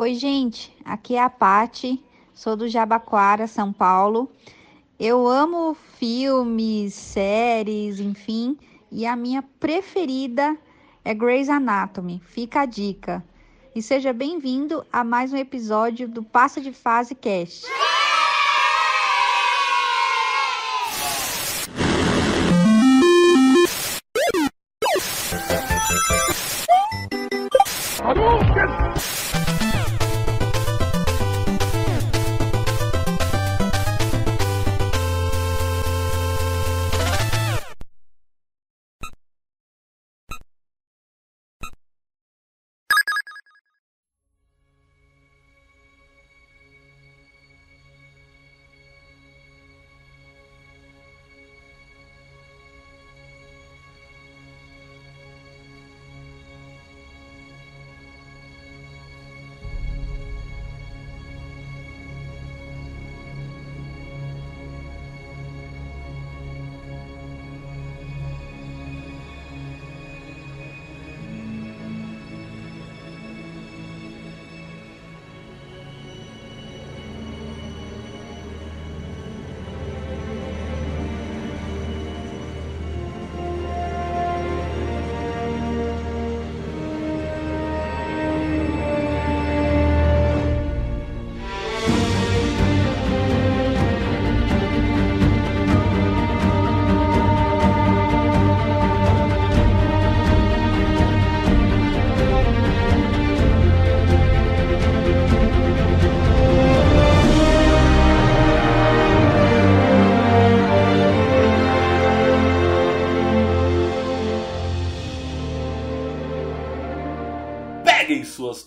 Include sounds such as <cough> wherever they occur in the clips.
Oi, gente. Aqui é a Pati. Sou do Jabaquara, São Paulo. Eu amo filmes, séries, enfim, e a minha preferida é Grey's Anatomy. Fica a dica. E seja bem-vindo a mais um episódio do Passa de Fase Cast.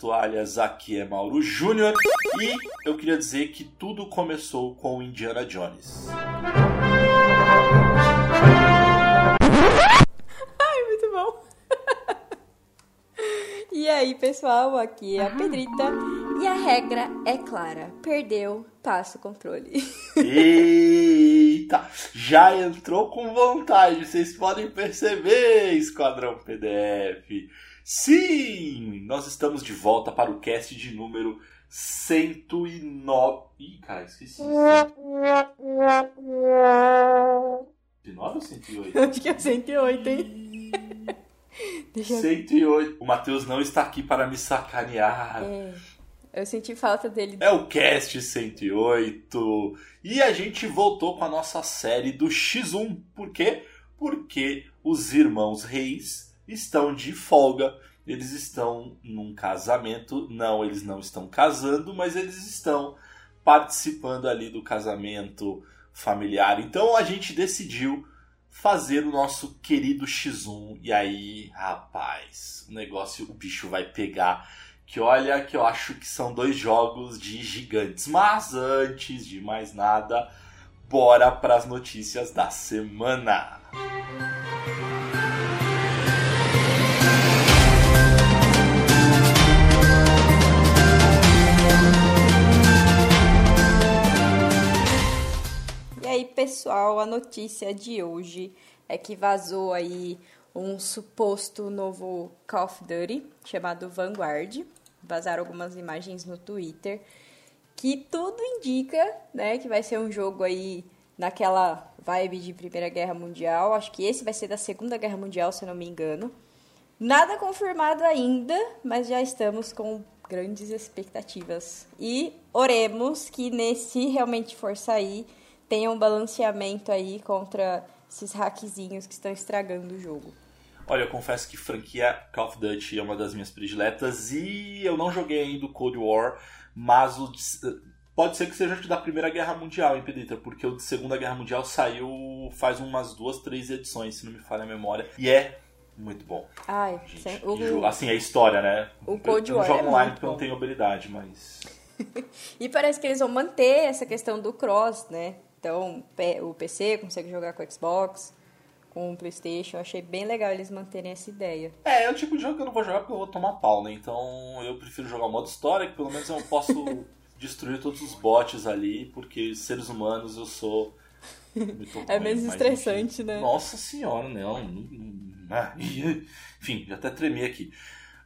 Toalhas, aqui é Mauro Júnior e eu queria dizer que tudo começou com Indiana Jones. <laughs> Ai, muito bom. E aí, pessoal, aqui é a Pedrita e a regra é clara: perdeu, passa o controle. Eita, já entrou com vontade, vocês podem perceber, Esquadrão PDF. Sim, nós estamos de volta para o cast de número 109. Ih, cara, esqueci. 109 ou 108? Acho que é 108, hein? <laughs> Deixa 108. O Matheus não está aqui para me sacanear. É, eu senti falta dele. É o cast 108. E a gente voltou com a nossa série do X1. Por quê? Porque os irmãos Reis estão de folga. Eles estão num casamento. Não, eles não estão casando, mas eles estão participando ali do casamento familiar. Então a gente decidiu fazer o nosso querido X1. E aí, rapaz, o negócio, o bicho vai pegar. Que olha, que eu acho que são dois jogos de gigantes. Mas antes de mais nada, bora para as notícias da semana. aí, pessoal, a notícia de hoje é que vazou aí um suposto novo Call of Duty chamado Vanguard. Vazaram algumas imagens no Twitter que tudo indica, né, que vai ser um jogo aí naquela vibe de Primeira Guerra Mundial. Acho que esse vai ser da Segunda Guerra Mundial, se não me engano. Nada confirmado ainda, mas já estamos com grandes expectativas. E oremos que nesse realmente for sair tenha um balanceamento aí contra esses hackzinhos que estão estragando o jogo. Olha, eu confesso que franquia Call of Duty é uma das minhas prediletas e eu não joguei ainda o Cold War, mas o pode ser que seja da Primeira Guerra Mundial, hein, Pedrita? Porque o de Segunda Guerra Mundial saiu faz umas duas, três edições, se não me falha a memória, e é muito bom. Ai, gente, sem... o... assim, é história, né? O Cold War. Eu não jogo é online porque eu não tenho habilidade, mas. <laughs> e parece que eles vão manter essa questão do cross, né? Então, o PC consegue jogar com o Xbox, com o PlayStation. Eu achei bem legal eles manterem essa ideia. É, é o tipo de jogo que eu não vou jogar porque eu vou tomar pau, né? Então, eu prefiro jogar o modo história, que pelo menos eu posso <laughs> destruir todos os bots ali, porque seres humanos eu sou. é menos estressante, enfim, né? Nossa senhora, não. <laughs> Enfim, já até tremi aqui.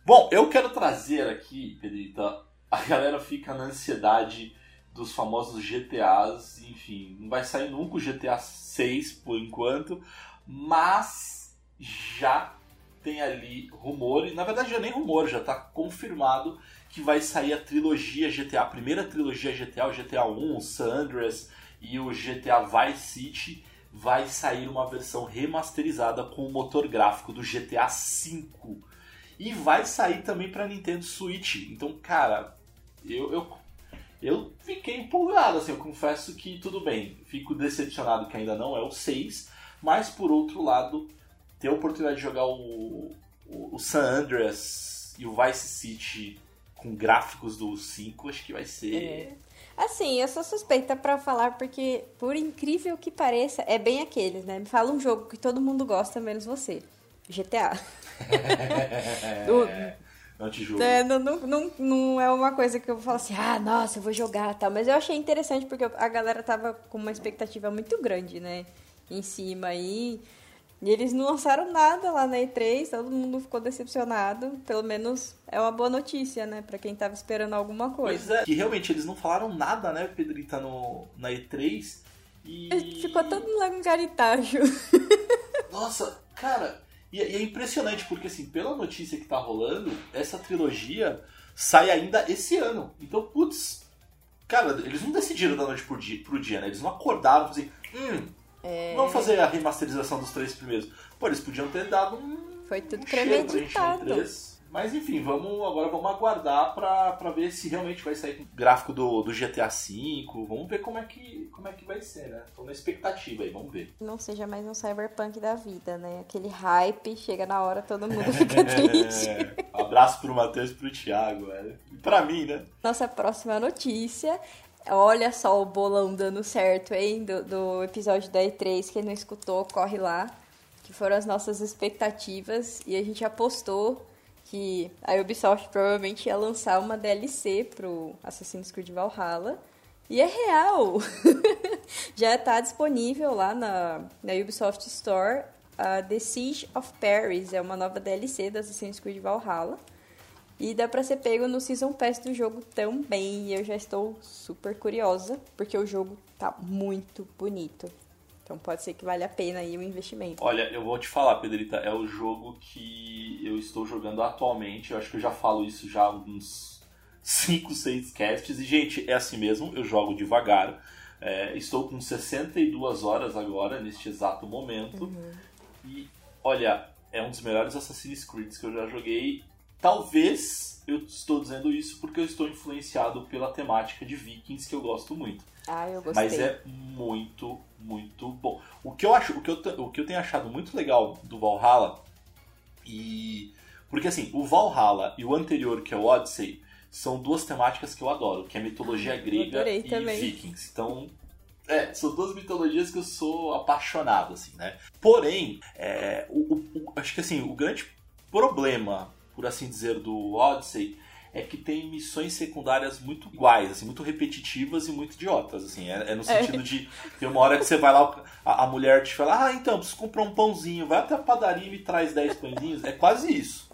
Bom, eu quero trazer aqui, Pedrita, a galera fica na ansiedade dos famosos GTAs, enfim, não vai sair nunca o GTA 6 por enquanto, mas já tem ali rumor, e na verdade já nem rumor, já está confirmado que vai sair a trilogia GTA, a primeira trilogia GTA, o GTA 1, o San Andreas e o GTA Vice City, vai sair uma versão remasterizada com o motor gráfico do GTA V. E vai sair também para Nintendo Switch. Então, cara, eu, eu, eu fiquei empolgado, assim, eu confesso que tudo bem, fico decepcionado que ainda não é o 6, mas por outro lado, ter a oportunidade de jogar o, o, o San Andreas e o Vice City com gráficos do 5, acho que vai ser. É. Assim, eu sou suspeita para falar porque, por incrível que pareça, é bem aqueles, né? Me fala um jogo que todo mundo gosta, menos você. GTA. <laughs> julgo. É, não, não, não, não, é uma coisa que eu falo assim, ah, nossa, eu vou jogar tal. Mas eu achei interessante porque a galera tava com uma expectativa muito grande, né? Em cima aí. E eles não lançaram nada lá na E3, todo mundo ficou decepcionado. Pelo menos é uma boa notícia, né? Pra quem tava esperando alguma coisa. Pois é, que realmente eles não falaram nada, né, Pedrita, no, na E3. E. Ficou todo langaritagem. Nossa, cara, e, e é impressionante, porque assim, pela notícia que tá rolando, essa trilogia sai ainda esse ano. Então, putz, cara, eles não decidiram da noite pro dia, pro dia né? Eles não acordaram assim, hum, é... Vamos fazer a remasterização dos três primeiros. Pô, eles podiam ter dado um. Foi tudo premeditado. Mas enfim, vamos agora vamos aguardar pra, pra ver se realmente vai sair o gráfico do, do GTA V. Vamos ver como é, que, como é que vai ser, né? Tô na expectativa aí, vamos ver. Não seja mais um cyberpunk da vida, né? Aquele hype, chega na hora, todo mundo <laughs> fica triste. <laughs> Abraço pro Matheus e pro Thiago, velho. E pra mim, né? Nossa próxima notícia Olha só o bolão dando certo, hein? Do, do episódio da E3. Quem não escutou, corre lá. Que foram as nossas expectativas. E a gente apostou que a Ubisoft provavelmente ia lançar uma DLC pro Assassin's Creed Valhalla. E é real! <laughs> Já está disponível lá na, na Ubisoft Store a The Siege of Paris. É uma nova DLC da Assassin's Creed Valhalla. E dá pra ser pego no Season Pass do jogo também. E eu já estou super curiosa, porque o jogo tá muito bonito. Então pode ser que vale a pena aí o investimento. Olha, eu vou te falar, Pedrita, é o jogo que eu estou jogando atualmente. Eu acho que eu já falo isso já há uns 5, 6 casts. E, gente, é assim mesmo, eu jogo devagar. É, estou com 62 horas agora, neste exato momento. Uhum. E, olha, é um dos melhores Assassin's Creed que eu já joguei Talvez eu estou dizendo isso porque eu estou influenciado pela temática de Vikings que eu gosto muito. Ah, eu gostei. Mas é muito, muito bom. O que eu acho, o que eu, o que eu tenho achado muito legal do Valhalla e porque assim, o Valhalla e o anterior que é o Odyssey são duas temáticas que eu adoro, que é mitologia grega e também. Vikings. Então, é, são duas mitologias que eu sou apaixonado, assim, né? Porém, é, o, o, acho que assim, o grande problema por assim dizer, do Odyssey é que tem missões secundárias muito iguais, assim, muito repetitivas e muito idiotas, assim, é, é no é. sentido é. de tem uma hora que você vai lá, a, a, mulher te fala, ah, então, preciso comprar um pãozinho, vai até a padaria e me traz 10 pãezinhos, é quase isso,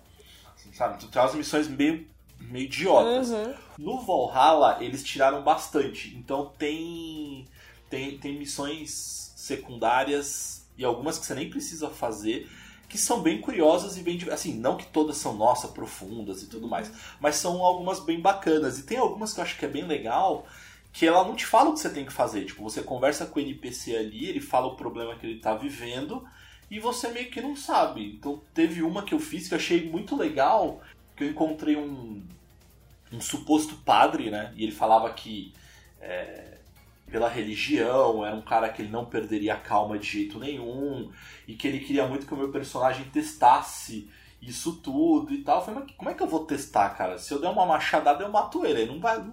assim, sabe, tu traz missões meio, meio idiotas. Uhum. No Valhalla, eles tiraram bastante, então tem, tem, tem missões secundárias e algumas que você nem precisa fazer, que são bem curiosas e bem. Assim, não que todas são, nossa, profundas e tudo mais, mas são algumas bem bacanas. E tem algumas que eu acho que é bem legal, que ela não te fala o que você tem que fazer. Tipo, você conversa com o NPC ali, ele fala o problema que ele tá vivendo e você meio que não sabe. Então, teve uma que eu fiz que eu achei muito legal, que eu encontrei um, um suposto padre, né? E ele falava que. É, pela religião, era um cara que ele não perderia a calma de jeito nenhum, e que ele queria muito que o meu personagem testasse isso tudo e tal. Eu falei, mas como é que eu vou testar, cara? Se eu der uma machadada, eu mato ele. Não vai,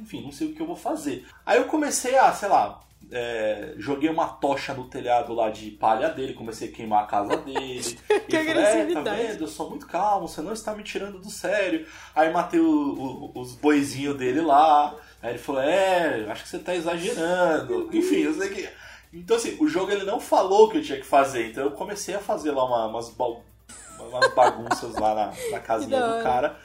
enfim, não sei o que eu vou fazer. Aí eu comecei a, sei lá, é, joguei uma tocha no telhado lá de palha dele, comecei a queimar a casa <laughs> dele. que e falei, é, tá vendo? Eu sou muito calmo, você não está me tirando do sério. Aí matei o, o, os boizinhos dele lá. Aí ele falou, é, acho que você tá exagerando. Enfim, eu sei que. Então assim, o jogo ele não falou o que eu tinha que fazer, então eu comecei a fazer lá uma, umas, umas bagunças lá na, na casinha do cara.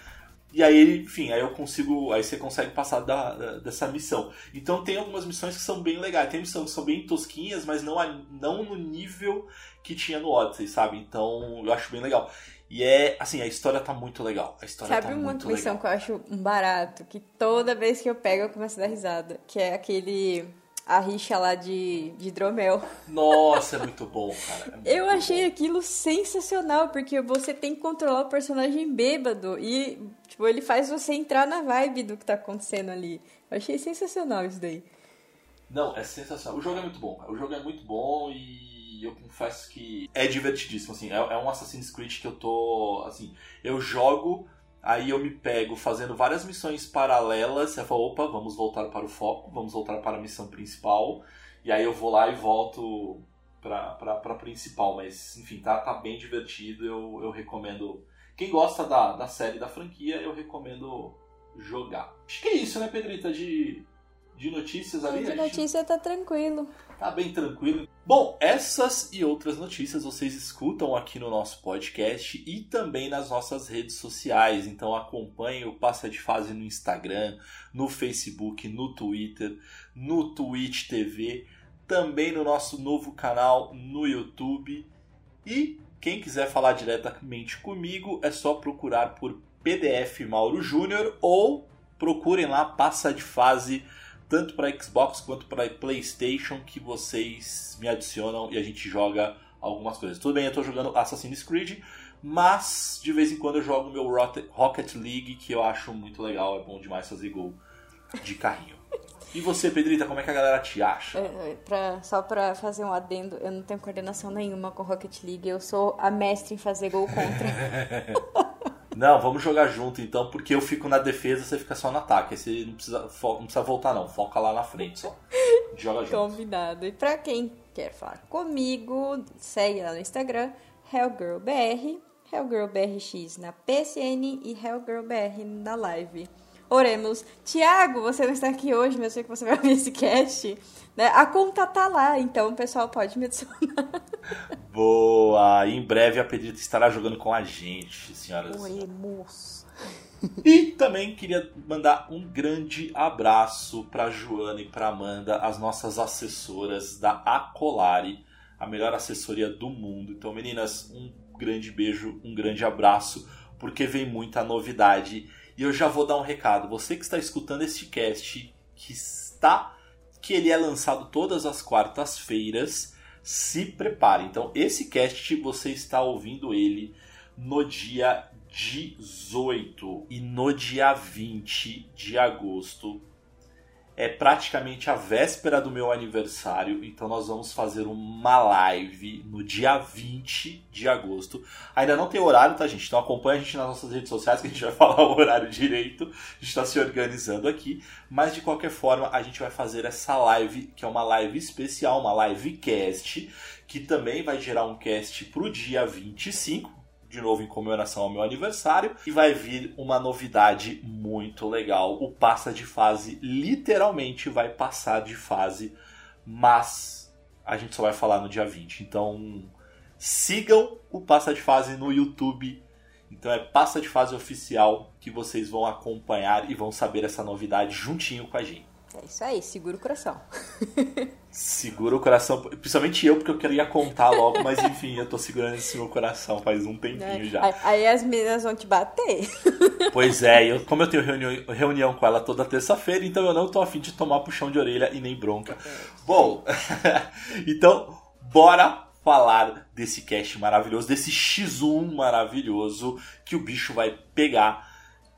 E aí, enfim, aí eu consigo. Aí você consegue passar da, da, dessa missão. Então tem algumas missões que são bem legais. Tem missões que são bem tosquinhas, mas não, não no nível que tinha no Odyssey, sabe? Então eu acho bem legal. E é, assim, a história tá muito legal. A história Sabe tá uma muito missão legal. que eu acho um barato, que toda vez que eu pego eu começo a dar risada, que é aquele a rixa lá de, de hidromel. Nossa, é muito bom, cara. É muito Eu bom. achei aquilo sensacional, porque você tem que controlar o personagem bêbado e, tipo, ele faz você entrar na vibe do que tá acontecendo ali. Eu achei sensacional isso daí. Não, é sensacional. O jogo é muito bom. cara. O jogo é muito bom e eu confesso que é divertidíssimo. Assim, é, é um Assassin's Creed que eu tô. Assim, eu jogo, aí eu me pego fazendo várias missões paralelas. Você fala, opa, vamos voltar para o foco, vamos voltar para a missão principal. E aí eu vou lá e volto pra, pra, pra principal. Mas, enfim, tá, tá bem divertido. Eu, eu recomendo. Quem gosta da, da série da franquia, eu recomendo jogar. Acho que é isso, né, Pedrita? De, de notícias ali. De a gente- notícia tá tranquilo. Tá bem tranquilo. Bom, essas e outras notícias vocês escutam aqui no nosso podcast e também nas nossas redes sociais. Então acompanhem o Passa de Fase no Instagram, no Facebook, no Twitter, no Twitch TV, também no nosso novo canal no YouTube. E quem quiser falar diretamente comigo é só procurar por PDF Mauro Júnior ou procurem lá Passa de Fase tanto para Xbox quanto para PlayStation que vocês me adicionam e a gente joga algumas coisas. Tudo bem, eu estou jogando Assassin's Creed, mas de vez em quando eu jogo meu Rocket- League, que eu acho muito legal, é bom demais fazer gol de carrinho. E você, Pedrita, como é que a galera te acha? É, pra- só pra fazer um adendo, eu não tenho coordenação nenhuma com Rocket League, eu sou a mestre em fazer gol contra. <laughs> Não, vamos jogar junto então, porque eu fico na defesa, você fica só no ataque. Você não precisa, não precisa voltar não, foca lá na frente só. <laughs> Joga junto. Combinado. E pra quem quer falar comigo, segue lá no Instagram, HellGirlBR, HellGirlBRX na PSN e HellGirlBR na live. Oremos. Tiago, você não está aqui hoje, mas eu sei que você vai ver esse cast. Né? A conta tá lá, então o pessoal pode me adicionar. <laughs> Boa! Em breve a Pedrita estará jogando com a gente, senhoras e senhores. E também queria mandar um grande abraço para Joana e para Amanda, as nossas assessoras da Acolari, a melhor assessoria do mundo. Então, meninas, um grande beijo, um grande abraço, porque vem muita novidade. E eu já vou dar um recado. Você que está escutando este cast, que está que ele é lançado todas as quartas-feiras, se prepare. Então, esse cast você está ouvindo ele no dia 18 e no dia 20 de agosto. É praticamente a véspera do meu aniversário, então nós vamos fazer uma live no dia 20 de agosto. Ainda não tem horário, tá, gente? Então acompanha a gente nas nossas redes sociais que a gente vai <laughs> falar o horário direito. A gente está se organizando aqui. Mas de qualquer forma, a gente vai fazer essa live, que é uma live especial, uma live cast, que também vai gerar um cast pro dia 25, de novo em comemoração ao meu aniversário, e vai vir uma novidade muito legal. O passa de fase literalmente vai passar de fase, mas a gente só vai falar no dia 20. Então sigam o passa de fase no YouTube. Então é passa de fase oficial que vocês vão acompanhar e vão saber essa novidade juntinho com a gente. É isso aí, segura o coração. Segura o coração, principalmente eu, porque eu queria contar logo, mas <laughs> enfim, eu tô segurando esse meu coração faz um tempinho né? já. Aí, aí as meninas vão te bater. <laughs> Pois é, eu, como eu tenho reunião, reunião com ela toda terça-feira, então eu não tô afim de tomar puxão de orelha e nem bronca. Bom, <laughs> então, bora falar desse cast maravilhoso, desse X1 maravilhoso que o bicho vai pegar.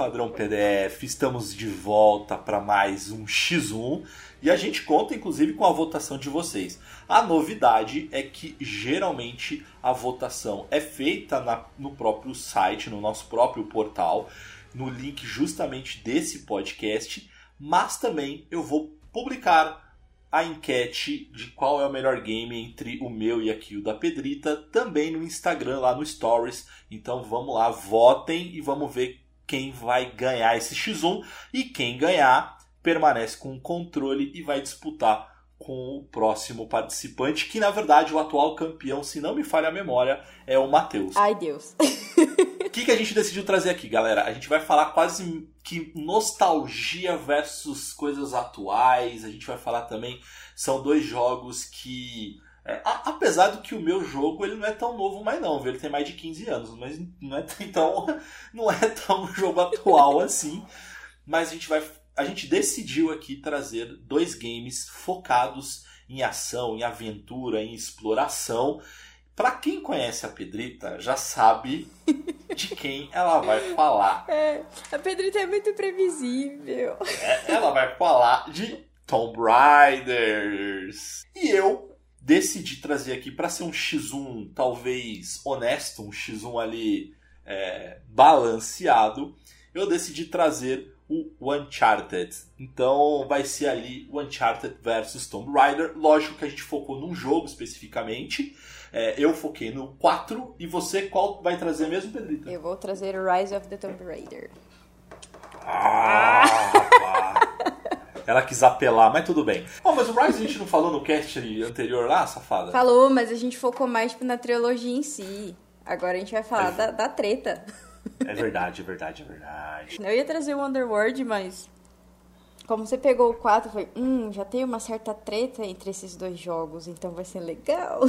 Esquadrão PDF, estamos de volta para mais um X1 e a gente conta inclusive com a votação de vocês. A novidade é que geralmente a votação é feita na, no próprio site, no nosso próprio portal, no link justamente desse podcast, mas também eu vou publicar a enquete de qual é o melhor game entre o meu e aqui o da Pedrita, também no Instagram, lá no Stories. Então vamos lá, votem e vamos ver quem vai ganhar esse X1. E quem ganhar permanece com o controle e vai disputar com o próximo participante, que na verdade o atual campeão, se não me falha a memória, é o Matheus. Ai, Deus. O que, que a gente decidiu trazer aqui, galera? A gente vai falar quase que nostalgia versus coisas atuais. A gente vai falar também. São dois jogos que. É, a, apesar do que o meu jogo ele não é tão novo mais não, viu? ele tem mais de 15 anos, mas não é tão, <laughs> não é tão <laughs> jogo atual assim. Mas a gente vai a gente decidiu aqui trazer dois games focados em ação, em aventura, em exploração. Para quem conhece a Pedrita, já sabe de quem ela vai falar. <laughs> É, a Pedrita é muito previsível. É, ela vai falar de Tomb Raiders. E eu decidi trazer aqui para ser um X1 talvez honesto, um X1 ali é, balanceado. Eu decidi trazer o Uncharted. Então vai ser ali o Uncharted versus Tomb Raider. Lógico que a gente focou num jogo especificamente. É, eu foquei no 4. E você qual vai trazer mesmo, Pedrita? Eu vou trazer Rise of the Tomb Raider. Ah, Ela quis apelar, mas tudo bem. Oh, mas o Rise a gente não falou no cast anterior lá, safada? Falou, mas a gente focou mais tipo, na trilogia em si. Agora a gente vai falar é. da, da treta. É verdade, é verdade, é verdade. Eu ia trazer o Underworld, mas como você pegou o 4, eu falei, hum, já tem uma certa treta entre esses dois jogos, então vai ser legal.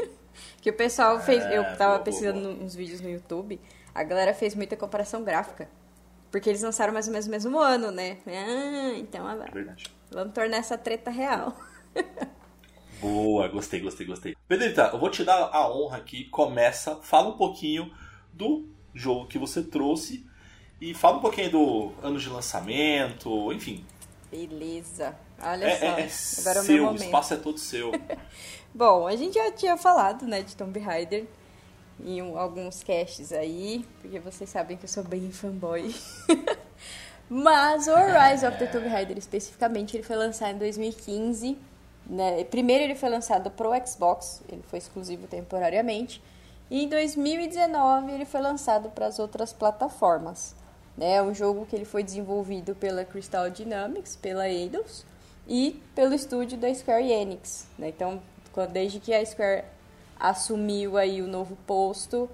<laughs> que o pessoal fez, é, eu tava boa, pesquisando boa. uns vídeos no YouTube, a galera fez muita comparação gráfica. Porque eles lançaram mais ou menos no mesmo ano, né? Ah, então é verdade. vamos tornar essa treta real. Boa, gostei, gostei, gostei. Pedrita, eu vou te dar a honra aqui. Começa, fala um pouquinho do jogo que você trouxe e fala um pouquinho do ano de lançamento, enfim. Beleza. Olha é, só. É, é Agora seu, o, o espaço é todo seu. <laughs> Bom, a gente já tinha falado, né, de Tomb Raider em um, alguns casts aí, porque vocês sabem que eu sou bem fanboy. <laughs> Mas o Rise of the Tomb Raider especificamente, ele foi lançado em 2015. Né? Primeiro ele foi lançado pro Xbox, ele foi exclusivo temporariamente. E em 2019 ele foi lançado para as outras plataformas. É um jogo que ele foi desenvolvido pela Crystal Dynamics, pela Eidos e pelo estúdio da Square Enix. Né? Então, desde que a Square assumiu aí o novo posto,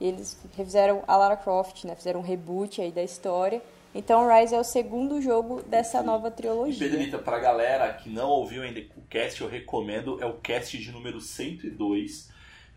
eles refizeram a Lara Croft, né? fizeram um reboot aí da história. Então, Rise é o segundo jogo dessa nova trilogia. Pedrita, pra galera que não ouviu ainda o cast, eu recomendo, é o cast de número 102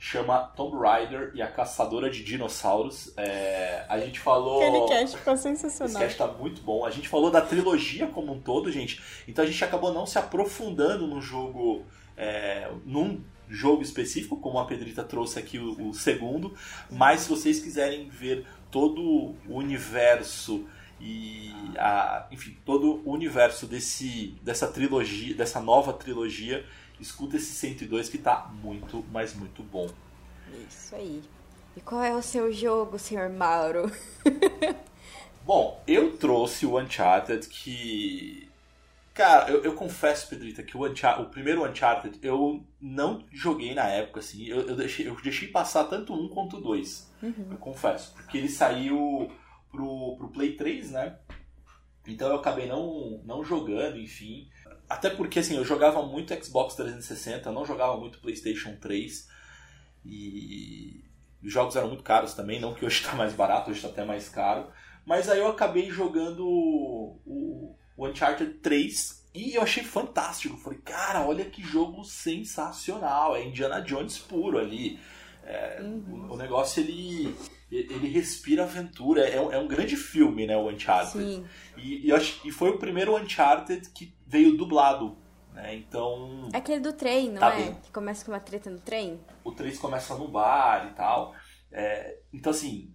chama Tomb Raider e a Caçadora de Dinossauros. É, a gente falou. Aquele cast ficou sensacional. Esse cast tá muito bom. A gente falou da trilogia como um todo, gente. Então a gente acabou não se aprofundando no jogo. É, num jogo específico, como a Pedrita trouxe aqui o, o segundo. Mas se vocês quiserem ver todo o universo e a, enfim todo o universo desse dessa trilogia dessa nova trilogia escuta esse 102 que tá muito, mas muito bom. Isso aí. E qual é o seu jogo, senhor Mauro? <laughs> bom, eu trouxe o Uncharted que. Cara, eu, eu confesso, Pedrita, que o, o primeiro Uncharted eu não joguei na época, assim. Eu, eu, deixei, eu deixei passar tanto um quanto dois. Uhum. Eu confesso. Porque ele saiu pro, pro Play 3, né? Então eu acabei não, não jogando, enfim. Até porque assim, eu jogava muito Xbox 360, não jogava muito PlayStation 3. E os jogos eram muito caros também, não que hoje está mais barato, hoje está até mais caro. Mas aí eu acabei jogando o, o Uncharted 3 e eu achei fantástico. Falei, cara, olha que jogo sensacional. É Indiana Jones puro ali. É, uhum. o, o, negócio ele, ele respira aventura. É, é, um grande filme, né? O Uncharted. Sim. E, e, e foi o primeiro Uncharted que veio dublado. Né? Então. É aquele do trem, não tá é? Bem. Que começa com uma treta no trem? O 3 começa no bar e tal. É, então, assim,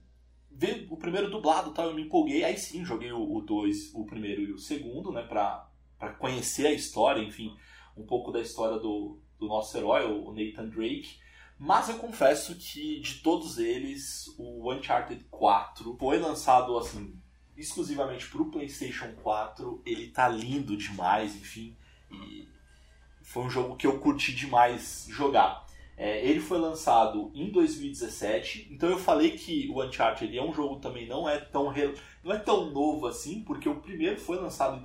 veio o primeiro dublado tal, eu me empolguei, aí sim joguei o 2, o, o, primeiro e o segundo, né, pra, pra conhecer a história, enfim, um pouco da história do, do nosso herói, o Nathan Drake. Mas eu confesso que de todos eles, o Uncharted 4 foi lançado assim exclusivamente para o PlayStation 4. Ele tá lindo demais, enfim, e foi um jogo que eu curti demais jogar. É, ele foi lançado em 2017, então eu falei que o Uncharted é um jogo também não é tão não é tão novo assim, porque o primeiro foi lançado em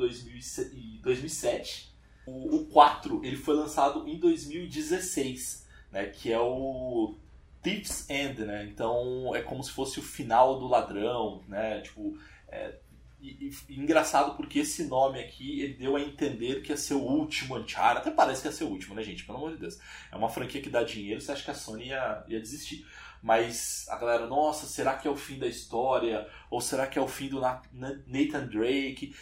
2007, o, o 4 ele foi lançado em 2016, né, que é o Thief's End, né? Então é como se fosse o final do ladrão, né? Tipo, é, e, e, engraçado porque esse nome aqui ele deu a entender que ia ser o último Uncharted. Até parece que ia ser o último, né, gente? Pelo amor de Deus. É uma franquia que dá dinheiro, você acha que a Sony ia, ia desistir. Mas a galera, nossa, será que é o fim da história? Ou será que é o fim do Nathan Drake?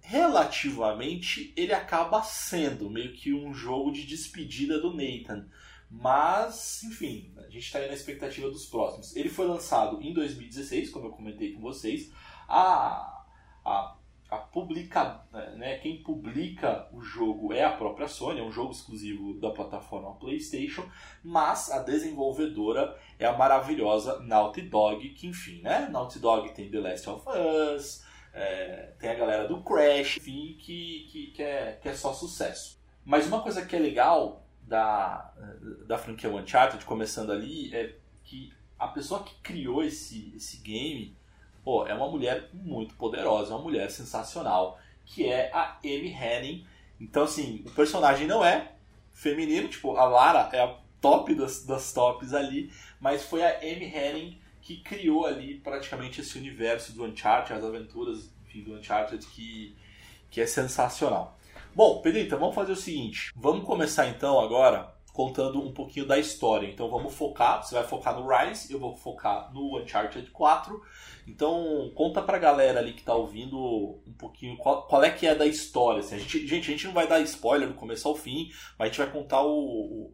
Relativamente, ele acaba sendo meio que um jogo de despedida do Nathan. Mas, enfim, a gente está aí na expectativa dos próximos. Ele foi lançado em 2016, como eu comentei com vocês. A a, a publica, né, quem publica o jogo é a própria Sony, é um jogo exclusivo da plataforma PlayStation, mas a desenvolvedora é a maravilhosa Naughty Dog, que enfim, né? Naughty Dog tem The Last of Us, é, tem a galera do Crash, enfim, que, que, que, é, que é só sucesso. Mas uma coisa que é legal da, da franquia Uncharted, começando ali, é que a pessoa que criou esse, esse game pô, é uma mulher muito poderosa, uma mulher sensacional, que é a Amy Henning. Então, assim, o personagem não é feminino, tipo, a Lara é a top das, das tops ali, mas foi a Amy Henning que criou ali praticamente esse universo do Uncharted, as aventuras enfim, do Uncharted, que, que é sensacional. Bom, Pedrita, vamos fazer o seguinte, vamos começar então agora contando um pouquinho da história. Então vamos focar, você vai focar no Rise, eu vou focar no Uncharted 4. Então conta pra galera ali que tá ouvindo um pouquinho qual, qual é que é da história. Assim, a gente, gente, a gente não vai dar spoiler do começo ao fim, mas a gente vai contar o,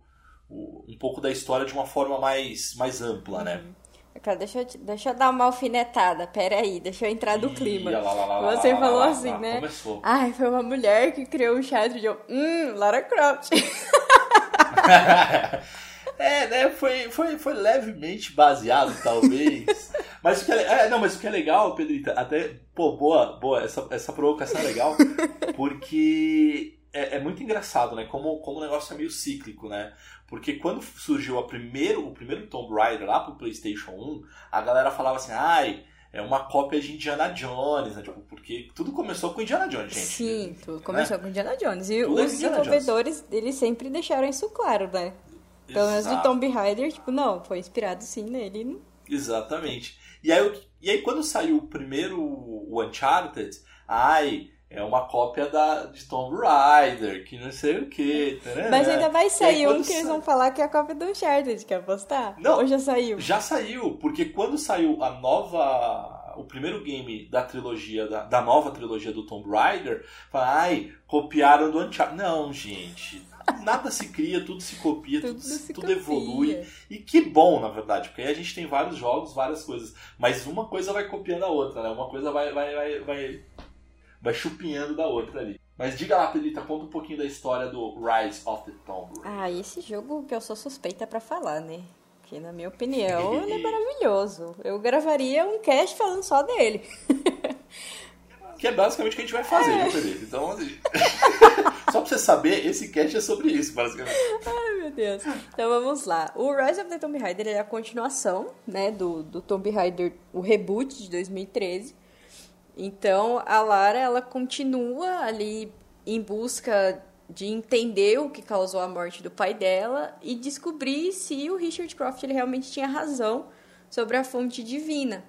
o, um pouco da história de uma forma mais, mais ampla, né? Uhum. Cara, deixa, eu, deixa eu dar uma alfinetada, pera aí, deixa eu entrar no clima. Lá, lá, lá, Você falou assim, né? Começou. Ai, foi uma mulher que criou o chat de hum, Lara Croft. <laughs> <laughs> é, né? Foi, foi, foi levemente baseado, talvez. mas o que é, é, não, mas o que é legal, Pedrita, até, pô, boa, boa, essa, essa provocação é legal, porque é, é, muito engraçado, né? Como, como o negócio é meio cíclico, né? Porque quando surgiu a primeiro, o primeiro Tomb Raider lá pro PlayStation 1, a galera falava assim, ai é uma cópia de Indiana Jones, né? Tipo, porque tudo começou com Indiana Jones, gente. Sim, tudo começou né? com Indiana Jones. E tudo é os é desenvolvedores, Jones. eles sempre deixaram isso claro, né? Pelo menos o Tomb Raider, tipo, não, foi inspirado sim nele. Exatamente. E aí, e aí quando saiu o primeiro o Uncharted, ai, é uma cópia da, de Tomb Raider, que não sei o que. Mas ainda vai sair um que eles vão falar que é a cópia do Uncharted, quer apostar? Não. Ou já saiu? Já saiu, porque quando saiu a nova. O primeiro game da trilogia, da, da nova trilogia do Tomb Raider, fala, ai, copiaram do Uncharted. Não, gente. Nada se cria, tudo se copia, tudo, tudo, tudo evolui. E que bom, na verdade, porque aí a gente tem vários jogos, várias coisas. Mas uma coisa vai copiando a outra, né? Uma coisa vai, vai, vai, vai vai chupinhando da outra ali. Mas diga lá, Pedrita, conta um pouquinho da história do Rise of the Tomb Raider. Ah, esse jogo que eu sou suspeita para falar, né? Que na minha opinião <laughs> ele é maravilhoso. Eu gravaria um cast falando só dele. <laughs> que é basicamente o que a gente vai fazer, é. viu, Pedrita? Então, assim... <laughs> só pra você saber, esse cast é sobre isso, basicamente. Ai, meu Deus. Então vamos lá. O Rise of the Tomb Raider é a continuação, né, do, do Tomb Raider, o reboot de 2013 então, a Lara, ela continua ali em busca de entender o que causou a morte do pai dela e descobrir se o Richard Croft ele realmente tinha razão sobre a fonte divina.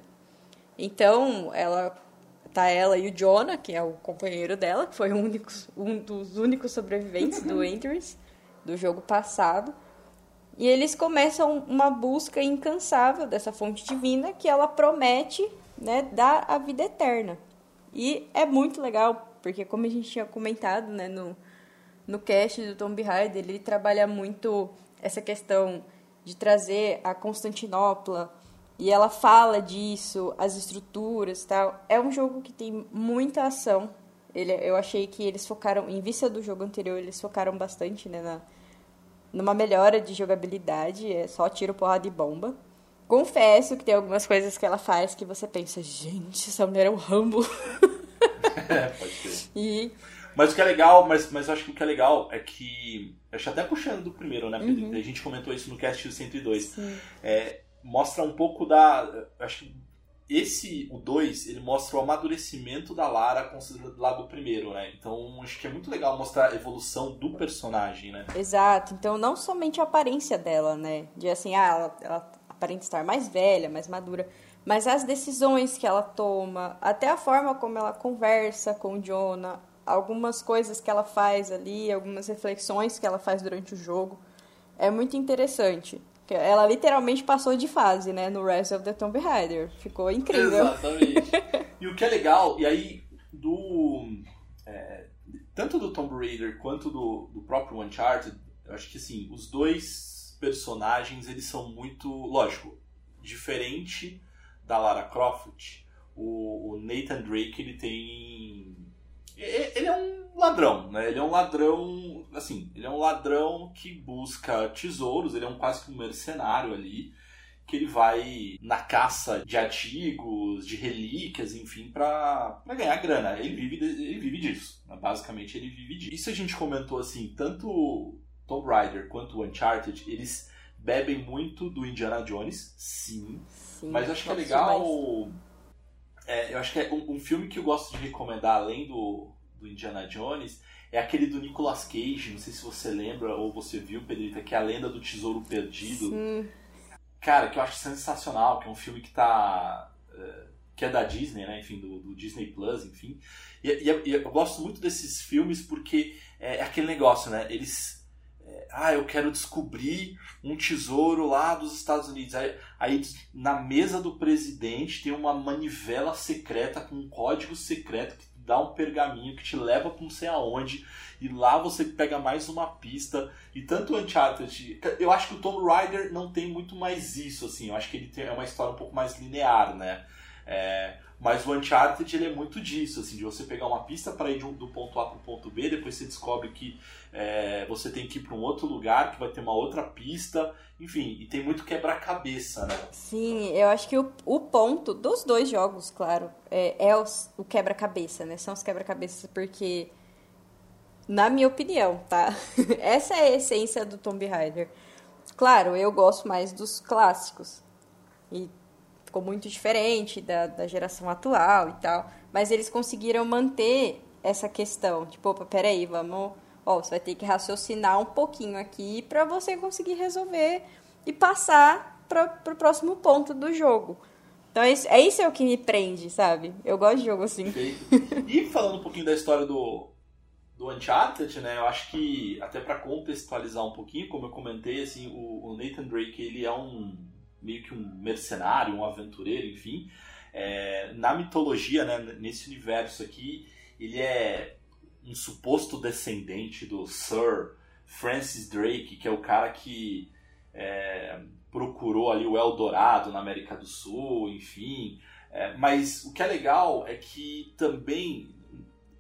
Então, ela tá ela e o Jonah, que é o companheiro dela, que foi um, único, um dos únicos sobreviventes do <laughs> Enters, do jogo passado. E eles começam uma busca incansável dessa fonte divina que ela promete né, dar a vida eterna. E é muito legal, porque como a gente tinha comentado né, no, no cast do Tomb Raider, ele trabalha muito essa questão de trazer a Constantinopla E ela fala disso, as estruturas tal. É um jogo que tem muita ação. Ele, eu achei que eles focaram, em vista do jogo anterior, eles focaram bastante né, na, numa melhora de jogabilidade. É só tiro, porrada e bomba. Confesso que tem algumas coisas que ela faz que você pensa, gente, essa mulher é um Rambo. é, <laughs> pode ser. E... Mas o que é legal, mas, mas eu acho que o que é legal é que. Acho até puxando do primeiro, né? Uhum. A gente comentou isso no cast 102. É, mostra um pouco da. Acho que esse, o 2, ele mostra o amadurecimento da Lara considerado lá do primeiro, né? Então acho que é muito legal mostrar a evolução do personagem, né? Exato. Então não somente a aparência dela, né? De assim, ah, ela, ela aparenta estar mais velha, mais madura, mas as decisões que ela toma, até a forma como ela conversa com Jonah, algumas coisas que ela faz ali, algumas reflexões que ela faz durante o jogo, é muito interessante. Ela literalmente passou de fase, né, no Rise of the Tomb Raider. Ficou incrível. Exatamente. <laughs> e o que é legal, e aí do é, tanto do Tomb Raider quanto do, do próprio Uncharted, eu acho que assim, os dois personagens eles são muito, lógico, diferente da Lara Croft. O, o Nathan Drake ele tem, ele é um ladrão, né? Ele é um ladrão, assim, ele é um ladrão que busca tesouros. Ele é um quase que um mercenário ali que ele vai na caça de artigos, de relíquias, enfim, para ganhar grana. Ele vive, ele vive disso. Né? Basicamente, ele vive disso. Isso a gente comentou assim, tanto Tomb Raider quanto o Uncharted, eles bebem muito do Indiana Jones, sim. sim mas eu acho que é legal. É, eu acho que é um, um, filme que eu gosto de recomendar, além do, do Indiana Jones, é aquele do Nicolas Cage. Não sei se você lembra ou você viu, Pedrita, que é a Lenda do Tesouro Perdido. Sim. Cara, que eu acho sensacional, que é um filme que tá. É, que é da Disney, né? Enfim, do, do Disney Plus, enfim. E, e, eu gosto muito desses filmes porque é, é aquele negócio, né? Eles ah, eu quero descobrir um tesouro lá dos Estados Unidos. Aí, aí, na mesa do presidente tem uma manivela secreta com um código secreto que dá um pergaminho que te leva para não sei aonde. E lá você pega mais uma pista. E tanto o Uncharted. Eu acho que o Tomb Raider não tem muito mais isso, assim. Eu acho que ele tem, é uma história um pouco mais linear, né? É, mas o Uncharted ele é muito disso, assim, de você pegar uma pista para ir do ponto A para o ponto B, depois você descobre que é, você tem que ir para um outro lugar, que vai ter uma outra pista, enfim, e tem muito quebra-cabeça, né? Sim, eu acho que o, o ponto dos dois jogos, claro, é, é os, o quebra-cabeça, né? São os quebra-cabeças, porque, na minha opinião, tá? <laughs> Essa é a essência do Tomb Raider. Claro, eu gosto mais dos clássicos. E ficou muito diferente da, da geração atual e tal. Mas eles conseguiram manter essa questão. Tipo, opa, peraí, vamos. Ó, você vai ter que raciocinar um pouquinho aqui para você conseguir resolver e passar para o próximo ponto do jogo. Então é isso, é isso é o que me prende, sabe? Eu gosto de jogo assim. E falando um pouquinho da história do, do Uncharted, né? Eu acho que até para contextualizar um pouquinho, como eu comentei, assim, o, o Nathan Drake ele é um meio que um mercenário, um aventureiro, enfim. É, na mitologia, né, nesse universo aqui, ele é um suposto descendente do Sir Francis Drake, que é o cara que é, procurou ali o Eldorado na América do Sul, enfim. É, mas o que é legal é que também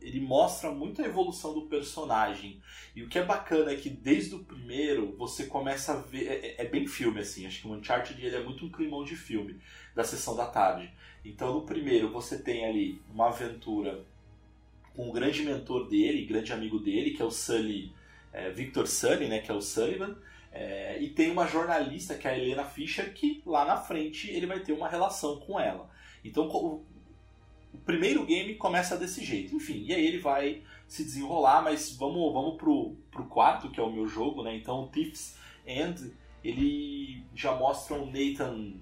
ele mostra muito a evolução do personagem. E o que é bacana é que desde o primeiro você começa a ver. É, é, é bem filme, assim. Acho que o Uncharted ele é muito um climão de filme, da sessão da tarde. Então no primeiro você tem ali uma aventura com o grande mentor dele, grande amigo dele, que é o Sully, é, Victor Sully, né, que é o Sullivan. É, e tem uma jornalista, que é a Helena Fischer, que lá na frente ele vai ter uma relação com ela. Então o primeiro game começa desse jeito. Enfim, e aí ele vai se desenrolar, mas vamos, vamos pro, pro quarto, que é o meu jogo, né? Então, Thief's End, ele já mostra um Nathan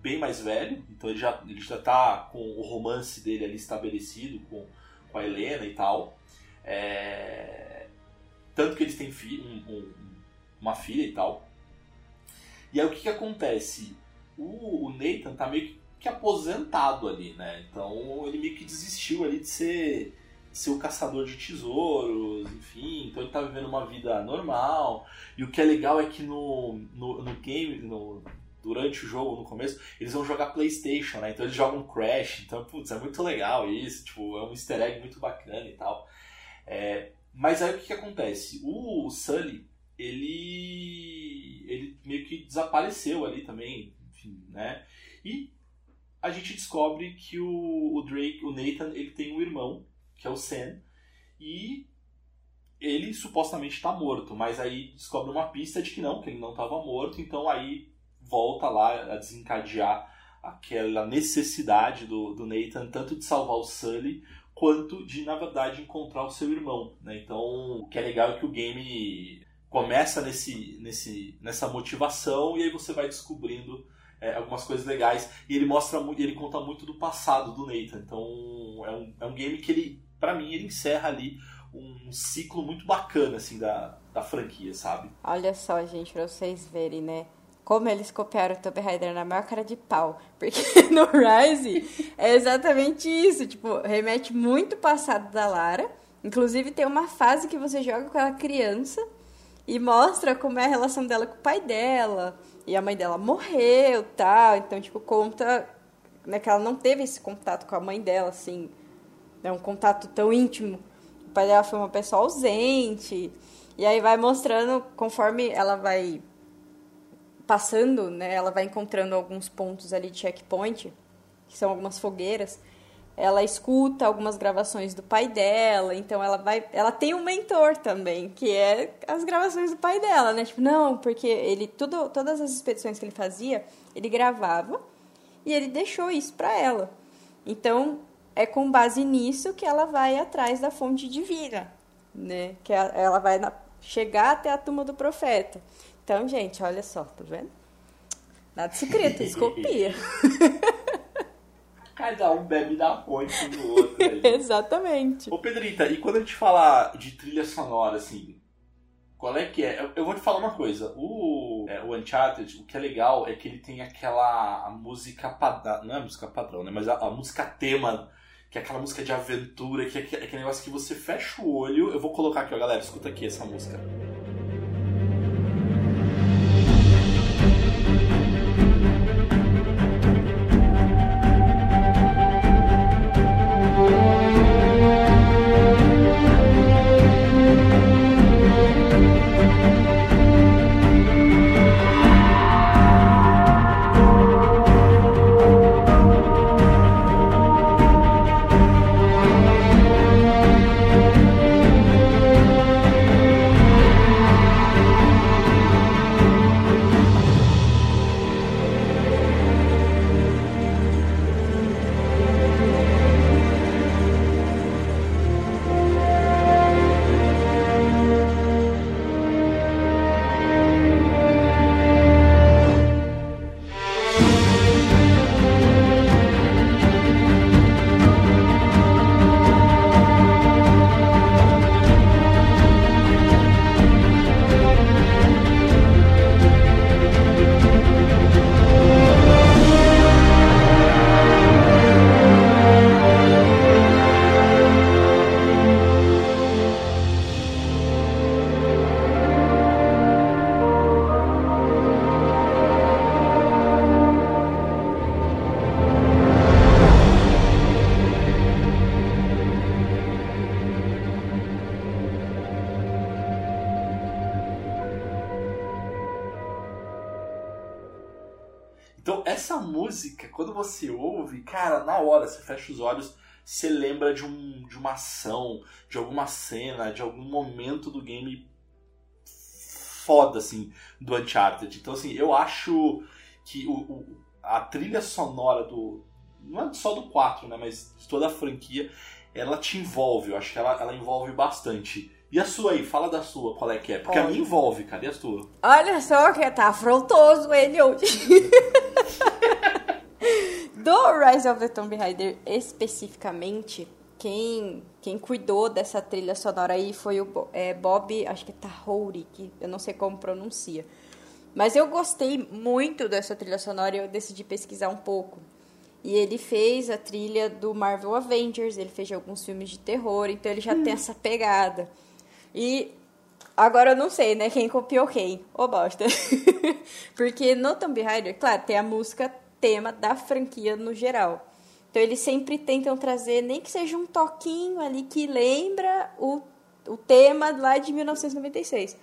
bem mais velho, então ele já, ele já tá com o romance dele ali estabelecido com, com a Helena e tal. É... Tanto que eles têm fi um, um, uma filha e tal. E aí o que, que acontece? O, o Nathan tá meio que que aposentado ali, né? Então ele meio que desistiu ali de ser, de ser o caçador de tesouros, enfim. Então ele tá vivendo uma vida normal. E o que é legal é que no, no, no game, no durante o jogo, no começo, eles vão jogar Playstation, né? Então eles jogam Crash, então, putz, é muito legal isso, tipo, é um easter egg muito bacana e tal. É, mas aí o que, que acontece? O, Sully, ele, ele meio que desapareceu ali também, enfim, né? E a gente descobre que o, o Drake, o Nathan, ele tem um irmão, que é o Sam, e ele supostamente está morto, mas aí descobre uma pista de que não, que ele não estava morto, então aí volta lá a desencadear aquela necessidade do, do Nathan tanto de salvar o Sully quanto de, na verdade, encontrar o seu irmão. Né? Então, o que é legal é que o game começa nesse, nesse, nessa motivação e aí você vai descobrindo é, algumas coisas legais. E ele mostra muito, ele conta muito do passado do Nathan. Então, é um, é um game que ele, para mim, ele encerra ali um ciclo muito bacana assim da, da franquia, sabe? Olha só, gente, pra vocês verem, né? Como eles copiaram o Tomb Raider na maior cara de pau. <laughs> Porque no Rise é exatamente isso. Tipo, remete muito passado da Lara. Inclusive tem uma fase que você joga com ela criança e mostra como é a relação dela com o pai dela. E a mãe dela morreu tal. Então, tipo, conta né, que ela não teve esse contato com a mãe dela, assim. É um contato tão íntimo pai dela foi uma pessoa ausente. E aí vai mostrando, conforme ela vai passando, né? Ela vai encontrando alguns pontos ali de checkpoint, que são algumas fogueiras. Ela escuta algumas gravações do pai dela, então ela vai, ela tem um mentor também, que é as gravações do pai dela, né? Tipo, não, porque ele tudo, todas as expedições que ele fazia, ele gravava e ele deixou isso para ela. Então, é com base nisso que ela vai atrás da fonte divina, né? Que ela vai na, chegar até a tumba do profeta. Então, gente, olha só, tá vendo? Nada secreto, <laughs> escopia. <laughs> Cada um bebe da fonte do outro. <laughs> Aí. Exatamente. Ô, Pedrita, e quando a gente fala de trilha sonora, assim, qual é que é? Eu vou te falar uma coisa. O, é, o Uncharted, o que é legal é que ele tem aquela música padrão. Não é a música padrão, né? Mas a, a música tema que é aquela música de aventura, que é aquele negócio que você fecha o olho. Eu vou colocar aqui, ó, galera, escuta aqui essa música. Fecha os olhos, você lembra de, um, de uma ação, de alguma cena, de algum momento do game foda, assim, do Uncharted. Então, assim, eu acho que o, o, a trilha sonora do. Não é só do 4, né? Mas de toda a franquia, ela te envolve. Eu acho que ela, ela envolve bastante. E a sua aí? Fala da sua, qual é que é? Porque Olha. a minha envolve, cara. E a sua? Olha só que tá afrontoso ele <laughs> hoje. Do Rise of the Tomb Raider especificamente, quem, quem cuidou dessa trilha sonora aí foi o é, Bob, acho que é Tahouri, que eu não sei como pronuncia. Mas eu gostei muito dessa trilha sonora e eu decidi pesquisar um pouco. E ele fez a trilha do Marvel Avengers, ele fez alguns filmes de terror, então ele já hum. tem essa pegada. E Agora eu não sei, né? Quem copiou quem. Ô bosta. <laughs> Porque no Tomb Raider, claro, tem a música tema da franquia no geral. Então eles sempre tentam trazer, nem que seja um toquinho ali que lembra o, o tema lá de 1996.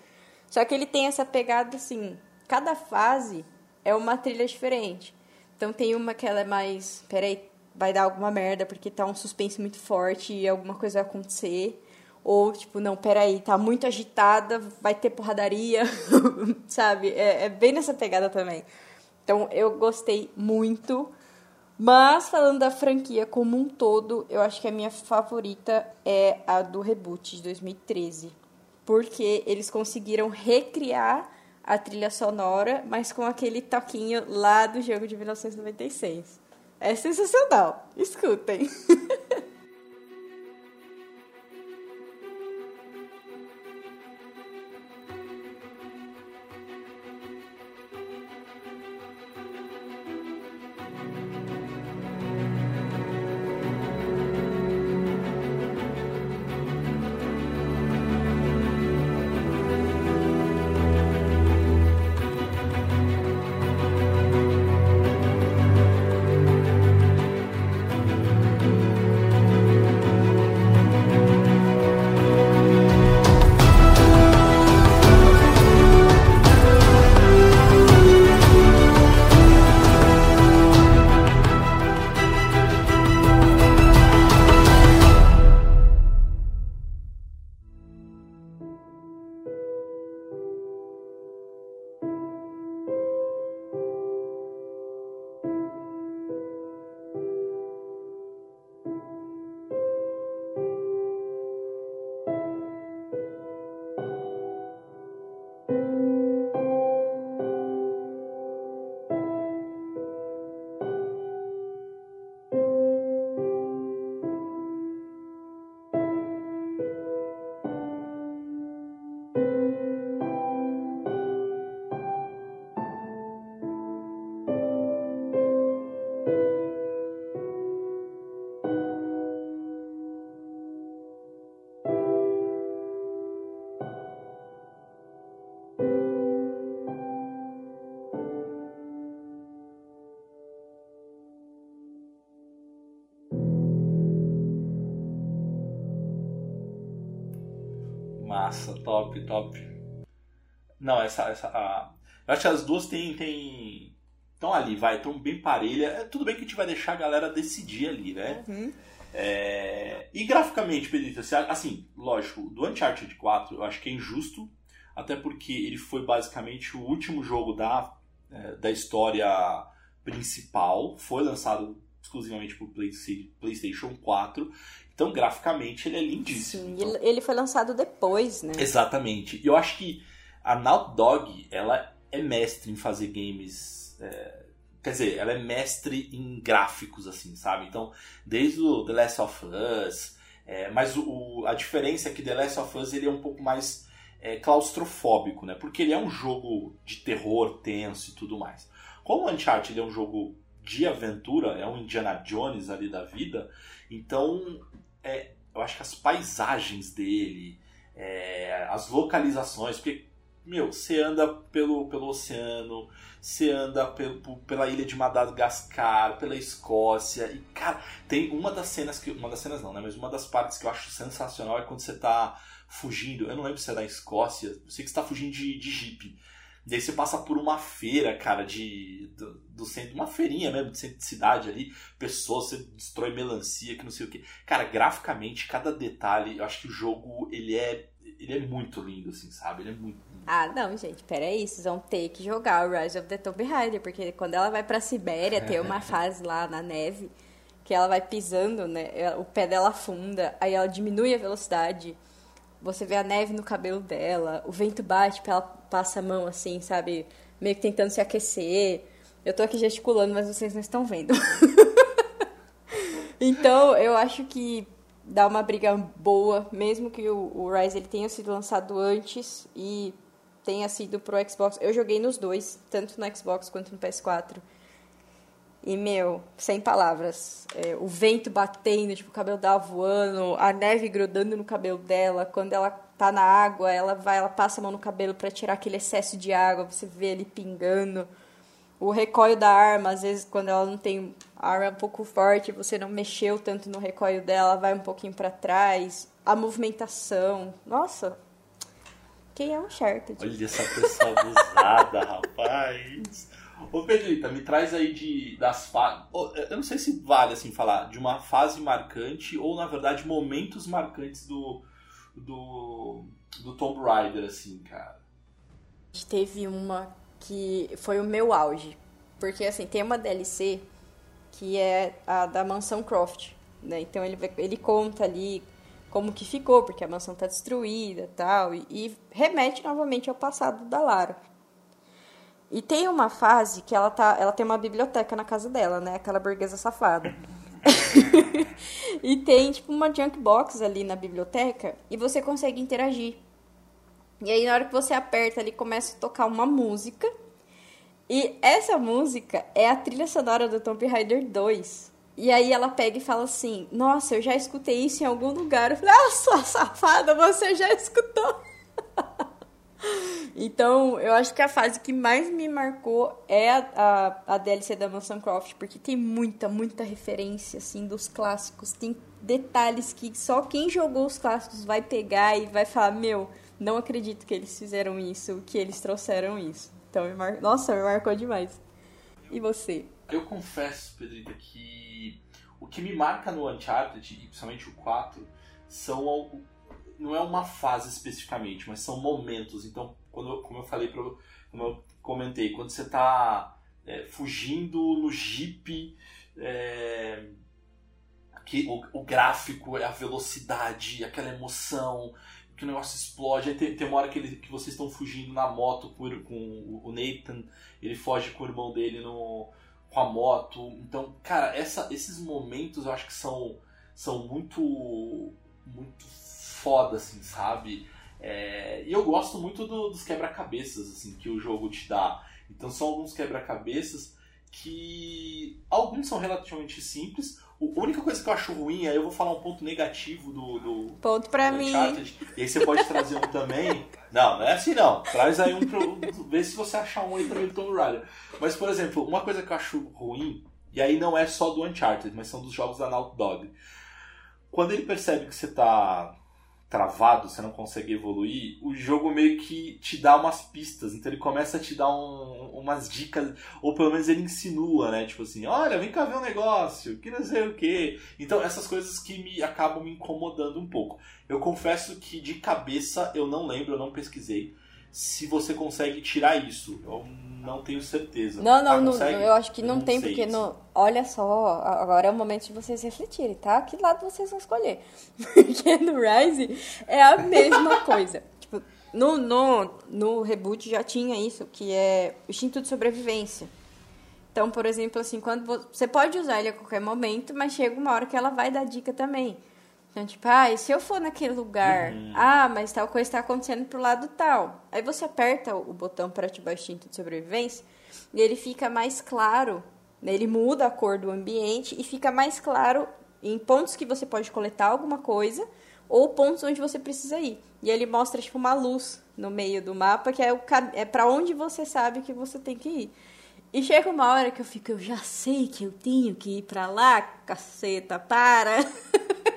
Só que ele tem essa pegada assim, cada fase é uma trilha diferente. Então tem uma que ela é mais, peraí, vai dar alguma merda porque tá um suspense muito forte e alguma coisa vai acontecer. Ou, tipo, não, peraí, tá muito agitada, vai ter porradaria, <laughs> sabe? É, é bem nessa pegada também. Então, eu gostei muito. Mas, falando da franquia como um todo, eu acho que a minha favorita é a do reboot de 2013. Porque eles conseguiram recriar a trilha sonora, mas com aquele toquinho lá do jogo de 1996. É sensacional. Escutem. <laughs> top. Não, essa. essa a... Eu acho que as duas têm. têm... Estão ali, vai, estão bem parelha. É, tudo bem que a gente vai deixar a galera decidir ali, né? Uhum. É... E graficamente, Pedrito, assim, lógico, do Uncharted 4 eu acho que é injusto, até porque ele foi basicamente o último jogo da, é, da história principal, foi lançado exclusivamente para o PlayStation 4. Então, graficamente, ele é lindíssimo. Sim, então... ele foi lançado depois, né? Exatamente. E eu acho que a Naughty Dog, ela é mestre em fazer games... É... Quer dizer, ela é mestre em gráficos, assim, sabe? Então, desde o The Last of Us... É... mas o, a diferença é que The Last of Us ele é um pouco mais é, claustrofóbico, né? Porque ele é um jogo de terror tenso e tudo mais. Como o Uncharted é um jogo de aventura, é um Indiana Jones ali da vida, então é, eu acho que as paisagens dele, é, as localizações, porque, meu, você anda pelo, pelo oceano, você anda pelo, pela ilha de Madagascar, pela Escócia, e, cara, tem uma das cenas que. Uma das cenas não, né? Mas uma das partes que eu acho sensacional é quando você tá fugindo. Eu não lembro se é da Escócia, eu sei que você tá fugindo de, de Jeep. E aí você passa por uma feira, cara, de do, do, centro, uma feirinha mesmo, de centro de cidade ali, pessoas, você destrói melancia, que não sei o que. Cara, graficamente, cada detalhe, eu acho que o jogo, ele é ele é muito lindo, assim, sabe? Ele é muito lindo. Ah, não, gente, peraí, vocês vão ter que jogar o Rise of the Tomb Raider, porque quando ela vai pra Sibéria, tem uma <laughs> fase lá na neve, que ela vai pisando, né, o pé dela afunda, aí ela diminui a velocidade, você vê a neve no cabelo dela, o vento bate, ela passa a mão assim, sabe? Meio que tentando se aquecer. Eu tô aqui gesticulando, mas vocês não estão vendo. <laughs> então, eu acho que dá uma briga boa, mesmo que o, Rise ele tenha sido lançado antes e tenha sido pro Xbox. Eu joguei nos dois, tanto no Xbox quanto no PS4. E, meu, sem palavras. É, o vento batendo, tipo, o cabelo dela voando, a neve grudando no cabelo dela, quando ela tá na água, ela vai, ela passa a mão no cabelo para tirar aquele excesso de água, você vê ele pingando. O recoil da arma, às vezes quando ela não tem a arma é um pouco forte, você não mexeu tanto no recoil dela, vai um pouquinho para trás. A movimentação. Nossa, quem é um Uncharted? Olha essa pessoa abusada, <laughs> rapaz. Ô Pedrita, me traz aí de das fases. Eu não sei se vale assim falar de uma fase marcante ou na verdade momentos marcantes do do do Tomb Raider assim, cara. Teve uma que foi o meu auge, porque assim, tem uma DLC que é a da mansão Croft, né? Então ele ele conta ali como que ficou, porque a mansão tá destruída, tal, e, e remete novamente ao passado da Lara. E tem uma fase que ela tá, ela tem uma biblioteca na casa dela, né? Aquela burguesa safada. <laughs> e tem tipo uma junk box ali na biblioteca e você consegue interagir. E aí na hora que você aperta ali começa a tocar uma música. E essa música é a trilha sonora do Tomb Raider 2. E aí ela pega e fala assim: "Nossa, eu já escutei isso em algum lugar". Eu falei: "Ah, sua safada, você já escutou". <laughs> Então, eu acho que a fase que mais me marcou é a, a, a DLC da Mansão Croft, porque tem muita, muita referência, assim, dos clássicos. Tem detalhes que só quem jogou os clássicos vai pegar e vai falar, meu, não acredito que eles fizeram isso, que eles trouxeram isso. Então, me mar... nossa, me marcou demais. E você? Eu confesso, Pedrita, que o que me marca no Uncharted, e principalmente o 4, são não é uma fase especificamente, mas são momentos. Então, quando como eu falei, pro, como eu comentei, quando você está é, fugindo no jeep, é, que o, o, gráfico, é a velocidade, aquela emoção, que o negócio explode. Aí tem, tem uma hora que, ele, que vocês estão fugindo na moto com, com o Nathan, ele foge com o irmão dele no, com a moto. Então, cara, essa, esses momentos eu acho que são, são muito, muito foda, assim, sabe? É, e eu gosto muito do, dos quebra-cabeças, assim, que o jogo te dá. Então são alguns quebra-cabeças que alguns são relativamente simples. A única coisa que eu acho ruim, aí eu vou falar um ponto negativo do, do ponto para mim. E aí você pode trazer um também. Não, não é assim não. Traz aí um pro, vê se você achar um aí também do Tomb Raider. Mas por exemplo, uma coisa que eu acho ruim, e aí não é só do Uncharted, mas são dos jogos da Naughty Dog. Quando ele percebe que você tá travado, você não consegue evoluir, o jogo meio que te dá umas pistas. Então ele começa a te dar um, umas dicas, ou pelo menos ele insinua, né? Tipo assim, olha, vem cá ver um negócio, que não sei o quê. Então essas coisas que me acabam me incomodando um pouco. Eu confesso que de cabeça eu não lembro, eu não pesquisei se você consegue tirar isso. Eu não tenho certeza. Não, não, ah, não eu acho que não, não tem, porque no, olha só, agora é o momento de vocês refletirem, tá? Que lado vocês vão escolher. <laughs> Porque no Rise é a mesma <laughs> coisa. Tipo, no, no, no reboot já tinha isso, que é o instinto de sobrevivência. Então, por exemplo, assim, quando você pode usar ele a qualquer momento, mas chega uma hora que ela vai dar dica também. Então, tipo, ah, e se eu for naquele lugar? Uhum. Ah, mas tal coisa está acontecendo pro lado tal. Aí você aperta o botão para ativar o instinto de sobrevivência e ele fica mais claro. Né? Ele muda a cor do ambiente e fica mais claro em pontos que você pode coletar alguma coisa ou pontos onde você precisa ir. E ele mostra, tipo, uma luz no meio do mapa que é, o, é para onde você sabe que você tem que ir. E chega uma hora que eu fico, eu já sei que eu tenho que ir para lá, caceta, para. <laughs>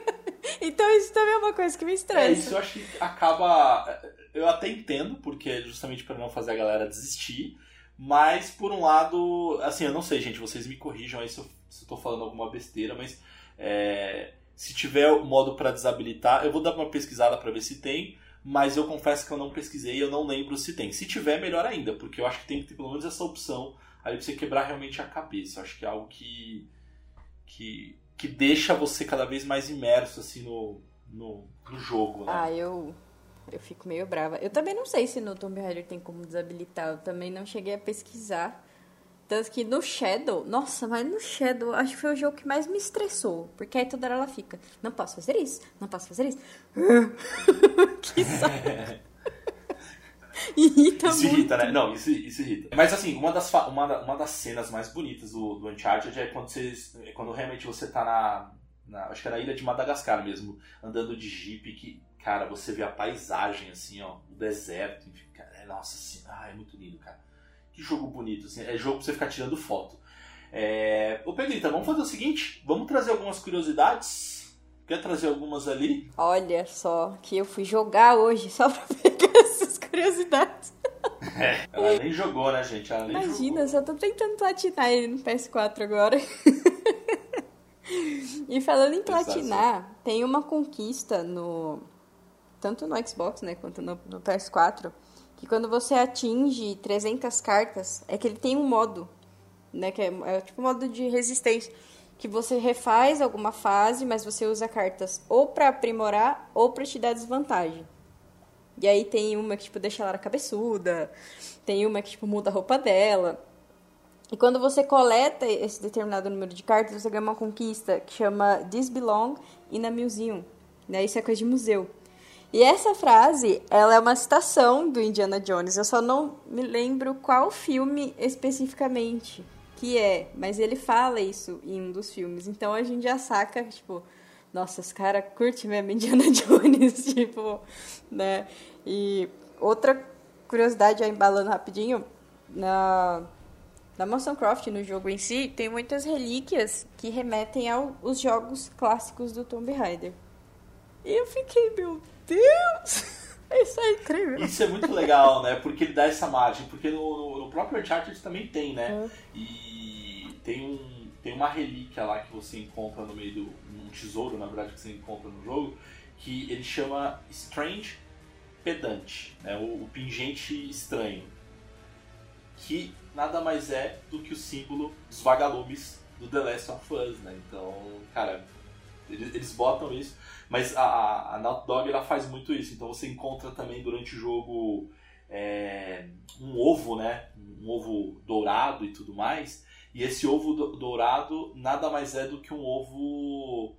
Então isso também é uma coisa que me estressa. É, isso eu acho que acaba. Eu até entendo, porque é justamente para não fazer a galera desistir. Mas, por um lado, assim, eu não sei, gente, vocês me corrijam aí se eu, se eu tô falando alguma besteira, mas é, se tiver modo para desabilitar, eu vou dar uma pesquisada para ver se tem, mas eu confesso que eu não pesquisei e eu não lembro se tem. Se tiver, melhor ainda, porque eu acho que tem que ter pelo menos essa opção aí pra você quebrar realmente a cabeça. Eu acho que é algo que, que que deixa você cada vez mais imerso assim no, no, no jogo, né? Ah, eu eu fico meio brava. Eu também não sei se no Tomb Raider tem como desabilitar. Eu também não cheguei a pesquisar. Tanto que no Shadow, nossa, mas no Shadow, acho que foi o jogo que mais me estressou. Porque aí toda hora ela fica, não posso fazer isso, não posso fazer isso. <laughs> que saco. <laughs> <laughs> irrita isso muito. irrita, né? Não, isso, isso irrita. Mas assim, uma das, uma, uma das cenas mais bonitas do, do Uncharted é quando, você, é quando realmente você tá na, na, acho que era na ilha de Madagascar mesmo, andando de jeep que, cara, você vê a paisagem assim, ó, o deserto, enfim, cara, é, nossa, assim, ah, é muito lindo, cara. Que jogo bonito, assim, é jogo pra você ficar tirando foto. É... Ô Pedrita, vamos fazer o seguinte, vamos trazer algumas curiosidades. Quer trazer algumas ali? Olha só, que eu fui jogar hoje <laughs> só pra pegar essas curiosidades. É, ela nem jogou, né, gente? Imagina, jogou. só tô tentando platinar ele no PS4 agora. <laughs> e falando em platinar, tem uma conquista no. Tanto no Xbox, né, quanto no, no PS4, que quando você atinge 300 cartas, é que ele tem um modo, né, que é, é tipo um modo de resistência, que você refaz alguma fase, mas você usa cartas ou pra aprimorar ou pra te dar desvantagem. E aí tem uma que, tipo, deixa ela cabeçuda, tem uma que, tipo, muda a roupa dela. E quando você coleta esse determinado número de cartas, você ganha uma conquista que chama This Belong in a Museum. Né? Isso é coisa de museu. E essa frase, ela é uma citação do Indiana Jones. Eu só não me lembro qual filme especificamente que é, mas ele fala isso em um dos filmes. Então a gente já saca, tipo, nossa, esse cara curte mesmo Indiana <laughs> Jones, tipo, né? E outra curiosidade, já embalando rapidinho, na, na Mansão Croft, no jogo em si, tem muitas relíquias que remetem aos jogos clássicos do Tomb Raider. E eu fiquei, meu Deus! <laughs> Isso é incrível. Isso é muito legal, né? Porque ele dá essa margem. Porque no, no próprio Uncharted também tem, né? Uhum. E tem, um, tem uma relíquia lá que você encontra no meio do. um tesouro, na verdade, que você encontra no jogo, que ele chama Strange Pedante, né? o, o pingente estranho. Que nada mais é do que o símbolo dos vagalumes do The Last of Us, né? Então, cara, eles, eles botam isso. Mas a, a Naughty Dog ela faz muito isso. Então você encontra também durante o jogo é, um ovo, né? Um ovo dourado e tudo mais. E esse ovo do- dourado nada mais é do que um ovo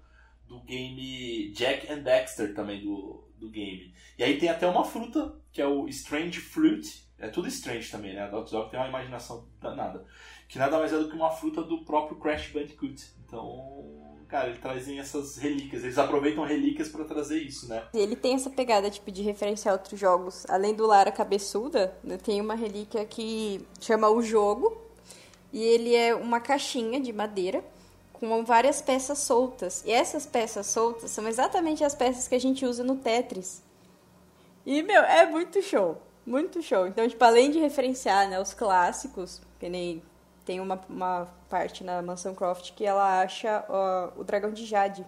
do game Jack and Dexter também do, do game. E aí tem até uma fruta que é o Strange Fruit. É tudo Strange também, né? A Naughty Dog tem uma imaginação danada. Que nada mais é do que uma fruta do próprio Crash Bandicoot. Então, cara, eles trazem essas relíquias. Eles aproveitam relíquias pra trazer isso, né? Ele tem essa pegada, tipo, de referenciar outros jogos. Além do Lara Cabeçuda, né, tem uma relíquia que chama O Jogo. E ele é uma caixinha de madeira com várias peças soltas. E essas peças soltas são exatamente as peças que a gente usa no Tetris. E, meu, é muito show. Muito show. Então, tipo, além de referenciar né, os clássicos, que nem tem uma, uma parte na Mansão Croft que ela acha ó, o dragão de Jade.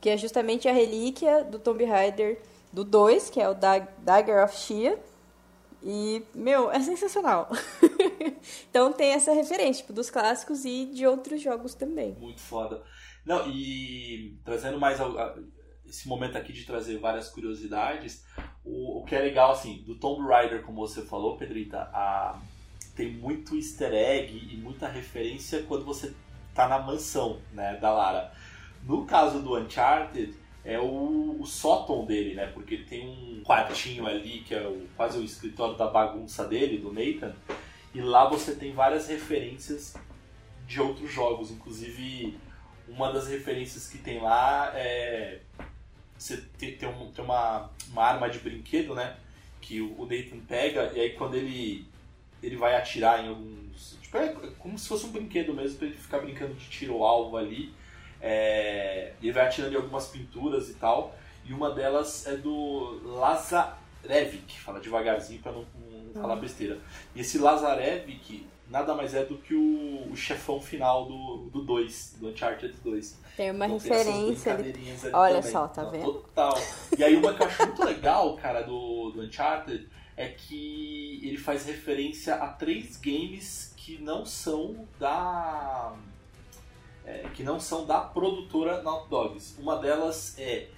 Que é justamente a relíquia do Tomb Raider do 2, que é o Dag Dagger of Shia. E, meu, é sensacional. <laughs> então tem essa referência, tipo, dos clássicos e de outros jogos também. Muito foda. Não, e trazendo mais esse momento aqui de trazer várias curiosidades, o, o que é legal, assim, do Tomb Raider, como você falou, Pedrita, a- tem muito easter egg e muita referência quando você tá na mansão, né, da Lara. No caso do Uncharted, é o, o sótão dele, né, porque tem um quartinho ali, que é o, quase o escritório da bagunça dele, do Nathan, e lá você tem várias referências de outros jogos, inclusive uma das referências que tem lá é você tem, tem, um- tem uma, uma arma de brinquedo, né? Que o, o Nathan pega e aí quando ele ele vai atirar em alguns. Tipo, é como se fosse um brinquedo mesmo, pra ele ficar brincando de tiro ao alvo ali. É, ele vai atirando em algumas pinturas e tal. E uma delas é do Lazarevic, fala devagarzinho pra não, não falar besteira. E esse Lazarevic nada mais é do que o, o chefão final do 2, do, Uncharted 2. Tem uma Então tem referência brincadeirinhas ali Olha também. só, tá Não, vendo? Total. E aí uma que eu acho muito legal, cara, do, do Uncharted é que ele faz referência a três games que não são da é, que não são da produtora Naughty Dogs. Uma delas é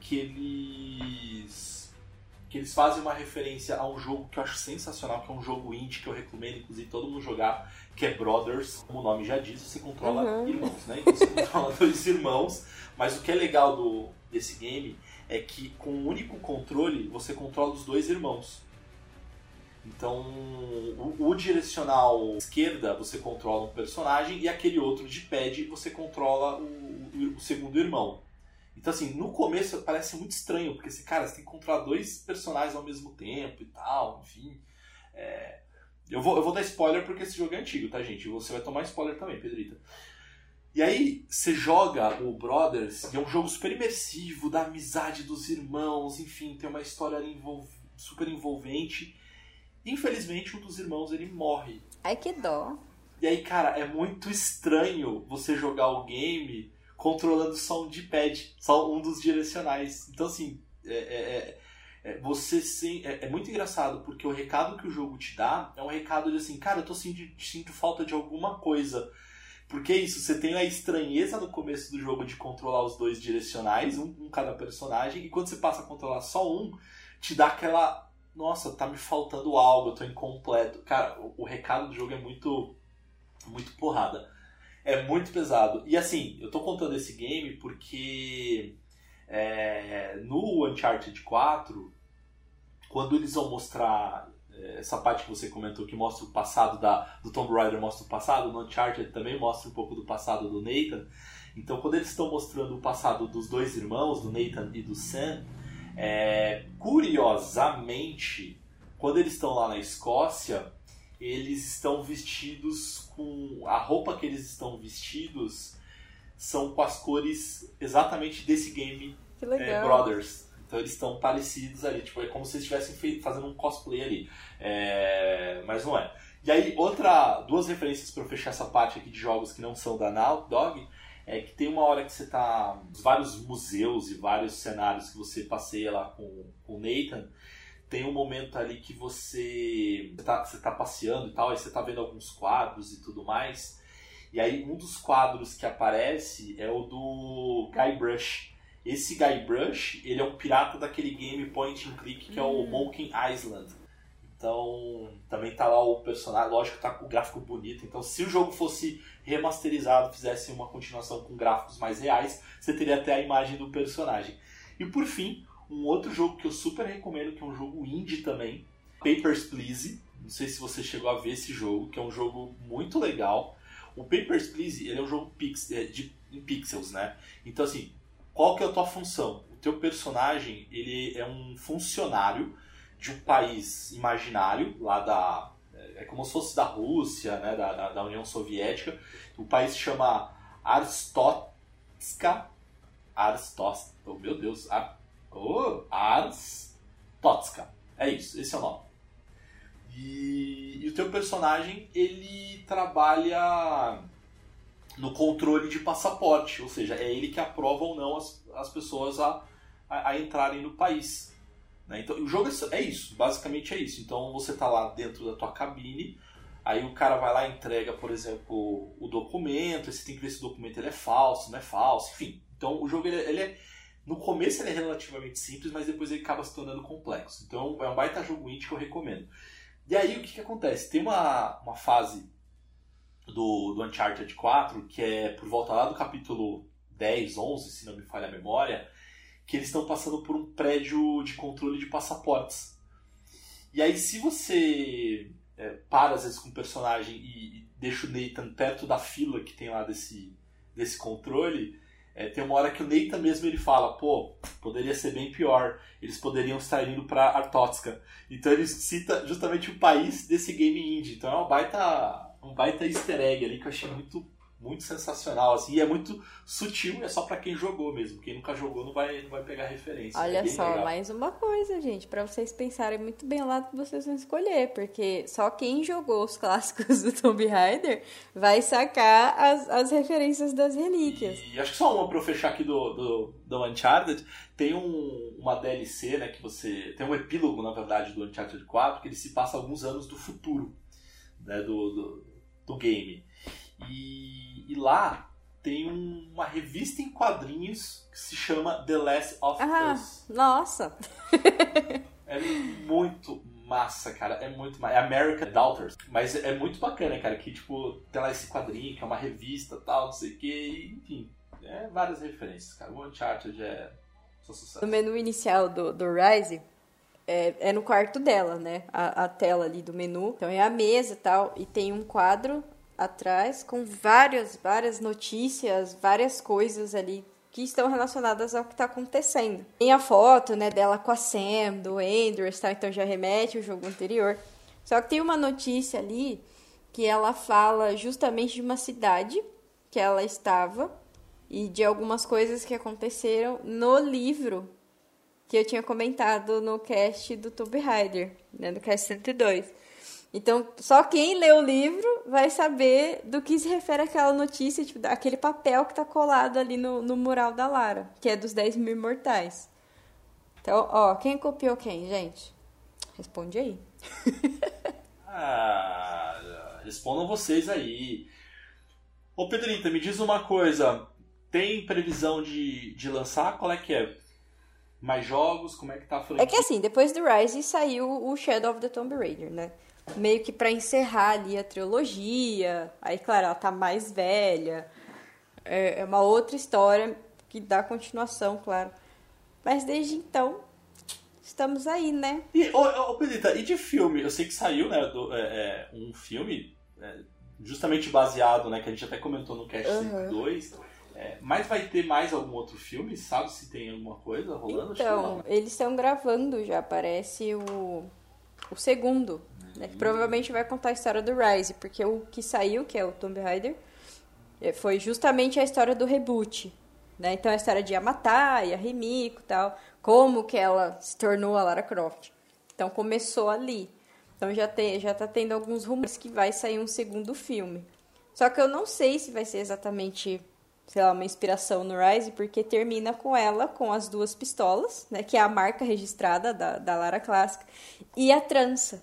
que eles que eles fazem uma referência a um jogo que eu acho sensacional, que é um jogo indie que eu recomendo inclusive todo mundo jogar, que é Brothers. Como o nome já diz, você controla Uhum. irmãos, né? Então você <laughs> controla dois irmãos. Mas o que é legal do desse game é que com um único controle você controla os dois irmãos. Então, o, o, direcional esquerda você controla um personagem e aquele outro de pad você controla o, o, o, segundo irmão. Então, assim, no começo parece muito estranho, porque, assim, cara, você tem que controlar dois personagens ao mesmo tempo e tal, enfim. É... Eu, vou, eu vou dar spoiler porque esse jogo é antigo, tá, gente? Você vai tomar spoiler também, Pedrita. E aí, você joga o Brothers, e é um jogo super imersivo, da amizade dos irmãos, enfim, tem uma história envolv... super envolvente. Infelizmente, um dos irmãos ele morre. Ai, que dó. E aí, cara, é muito estranho você jogar o game controlando só um D-pad, só um dos direcionais. Então, assim, é, é, é, é você sim, é, é, muito engraçado, porque o recado que o jogo te dá é um recado de assim, cara, eu tô sentindo, sinto falta de alguma coisa. Porque é isso, você tem a estranheza no começo do jogo de controlar os dois direcionais, um, um cada personagem, e quando você passa a controlar só um, te dá aquela nossa, tá me faltando algo, eu tô incompleto. Cara, o, o, recado do jogo é muito muito porrada. É muito pesado. E assim, eu tô contando esse game porque é, no Uncharted 4, quando eles vão mostrar é, essa parte que você comentou que mostra o passado da, do Tomb Raider, mostra o passado, no Uncharted também mostra um pouco do passado do Nathan. Então, quando eles estão mostrando o passado dos dois irmãos, do Nathan e do Sam, é, curiosamente, quando eles estão lá na Escócia, eles estão vestidos com. A roupa que eles estão vestidos são com as cores exatamente desse game é, Brothers. Então eles estão parecidos ali, tipo, é como se eles estivessem fazendo um cosplay ali. É, mas não é. E aí, outra, duas referências para fechar essa parte aqui de jogos que não são da Naughty Dog é que tem uma hora que você tá vários museus e vários cenários que você passeia lá com, com o Nathan tem um momento ali que você está você tá passeando e tal, aí você tá vendo alguns quadros e tudo mais. E aí um dos quadros que aparece é o do Guybrush. Esse Guybrush, ele é um pirata daquele game point and click que é o hum. Monkey Island. Então, também tá lá o personagem, lógico tá com o gráfico bonito. Então, se o jogo fosse remasterizado, fizesse uma continuação com gráficos mais reais, você teria até a imagem do personagem. E por fim, um outro jogo que eu super recomendo, que é um jogo indie também, Papers, Please. Não sei se você chegou a ver esse jogo, que é um jogo muito legal. O Papers, Please, ele é um jogo pix, é, de, em pixels, né? Então, assim, qual que é a tua função? O teu personagem, ele é um funcionário de um país imaginário, lá da. É, é como se fosse da Rússia, né, da, da, da União Soviética. O país se chama Arstotska. Arstos, oh, meu Deus, Ar, oh, Arstotska. É isso, esse é o nome. E, e o teu personagem, ele trabalha no controle de passaporte, ou seja, é ele que aprova ou não as, as pessoas a, a, a entrarem no país. Né? Então, o jogo é, é isso, basicamente é isso. Então, você está lá dentro da tua cabine, aí o cara vai lá e entrega, por exemplo, o documento, você tem que ver se o documento ele é falso, não é falso, enfim. Então, o jogo ele, ele é no começo ele é relativamente simples, mas depois ele acaba se tornando complexo. Então é um baita jogo indie que eu recomendo. E aí o que, que acontece? Tem uma, uma fase do, do Uncharted 4 que é por volta lá do capítulo 10, 11, se não me falha a memória, que eles estão passando por um prédio de controle de passaportes. E aí, se você é, para às vezes com o personagem e, e, deixa o Nathan perto da fila que tem lá desse, desse controle, é, tem uma hora que o Nathan mesmo ele fala: pô, poderia ser bem pior, eles poderiam estar indo para Artotska. Então ele cita justamente o país desse game indie. Então é uma baita, um baita easter egg ali que eu achei muito muito sensacional, assim, e é muito sutil, é só para quem jogou mesmo. Quem nunca jogou não vai, não vai pegar referência. Olha é só, legal. mais uma coisa, gente, para vocês pensarem muito bem o lado que vocês vão escolher, porque só quem jogou os <laughs> clássicos do Tomb Raider vai sacar as, as referências das relíquias. E, e acho que só uma pra eu fechar aqui do, do, do Uncharted, tem um, uma DLC, né, que você... Tem um epílogo, na verdade, do Uncharted 4, que ele se passa alguns anos do futuro, né, do, do, do game. E, e lá tem um, uma revista em quadrinhos que se chama The Last of ah, Us. Nossa! <laughs> é muito massa, cara. É muito massa. É American Doubters. Mas é muito bacana, cara. Que, tipo, tem lá esse quadrinho, que é uma revista tal, não sei o quê. Enfim, é várias referências, cara. O Uncharted é só sucesso. No menu inicial do, do Rise, é, é no quarto dela, né? A, a tela ali do menu. Então é a mesa e tal. E tem um quadro atrás com várias, várias notícias, várias coisas ali que estão relacionadas ao que está acontecendo. Tem a foto, né, dela com a Sam, do Andrews, tá? Então já remete ao jogo anterior. Só que tem uma notícia ali que ela fala justamente de uma cidade que ela estava e de algumas coisas que aconteceram no livro que eu tinha comentado no cast do Tomb Raider, né, no cast 102. Então, só quem lê o livro vai saber do que se refere aquela notícia, tipo, aquele papel que tá colado ali no, no mural da Lara, que é dos 10 mil imortais. Então, ó, quem copiou quem, gente? Responde aí. <laughs> ah, respondam vocês aí. Ô Pedrita, me diz uma coisa. Tem previsão de, de lançar? Qual é que é? Mais jogos? Como é que tá a frente? É que assim, depois do Rise saiu o Shadow of the Tomb Raider, né? Meio que para encerrar ali a trilogia. Aí, claro, ela tá mais velha. É, é uma outra história que dá continuação, claro. Mas desde então, estamos aí, né? E, ô, Pedrita, e de filme? Eu sei que saiu, né, do, é, é, um filme é, justamente baseado, né, que a gente até comentou no Cast uhum. 2 é, mas vai ter mais algum outro filme? Sabe se tem alguma coisa rolando? Então, eles estão gravando já, parece o, o segundo. Né, que provavelmente vai contar a história do Rise, porque o que saiu, que é o Tomb Raider, é, foi justamente a história do reboot. Né? Então a história de Yamatai, a e tal, como que ela se tornou a Lara Croft. Então começou ali. Então já, tem, já tá tendo alguns rumores que vai sair um segundo filme. Só que eu não sei se vai ser exatamente sei lá, uma inspiração no Rise, porque termina com ela com as duas pistolas, né, que é a marca registrada da, da Lara clássica, e a trança.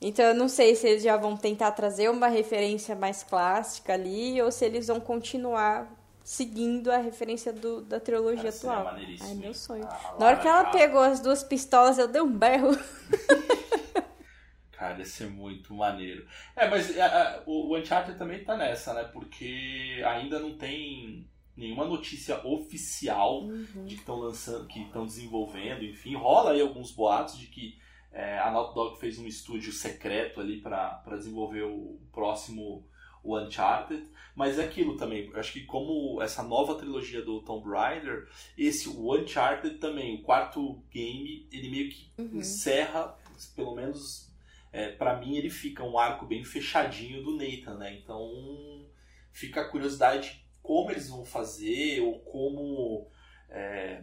Então eu não sei se eles já vão tentar trazer uma referência mais clássica ali, ou se eles vão continuar seguindo a referência do, da trilogia Cara, atual. Ai, meu sonho. Ah, Na hora que ela pegou as duas pistolas, eu dei um berro. <laughs> Cara, ia ser muito maneiro. É, mas a, a, o, o Uncharted também tá nessa, né? Porque ainda não tem nenhuma notícia oficial uhum. de que estão lançando, que estão desenvolvendo, enfim. Rola aí alguns boatos de que é, a Naughty Dog fez um estúdio secreto ali para desenvolver o próximo o Uncharted, mas é aquilo também. Eu acho que como essa nova trilogia do Tomb Raider, esse o Uncharted também, o quarto game, ele meio que uhum. encerra, pelo menos é, para mim ele fica um arco bem fechadinho do Nathan, né? Então fica a curiosidade como eles vão fazer ou como é,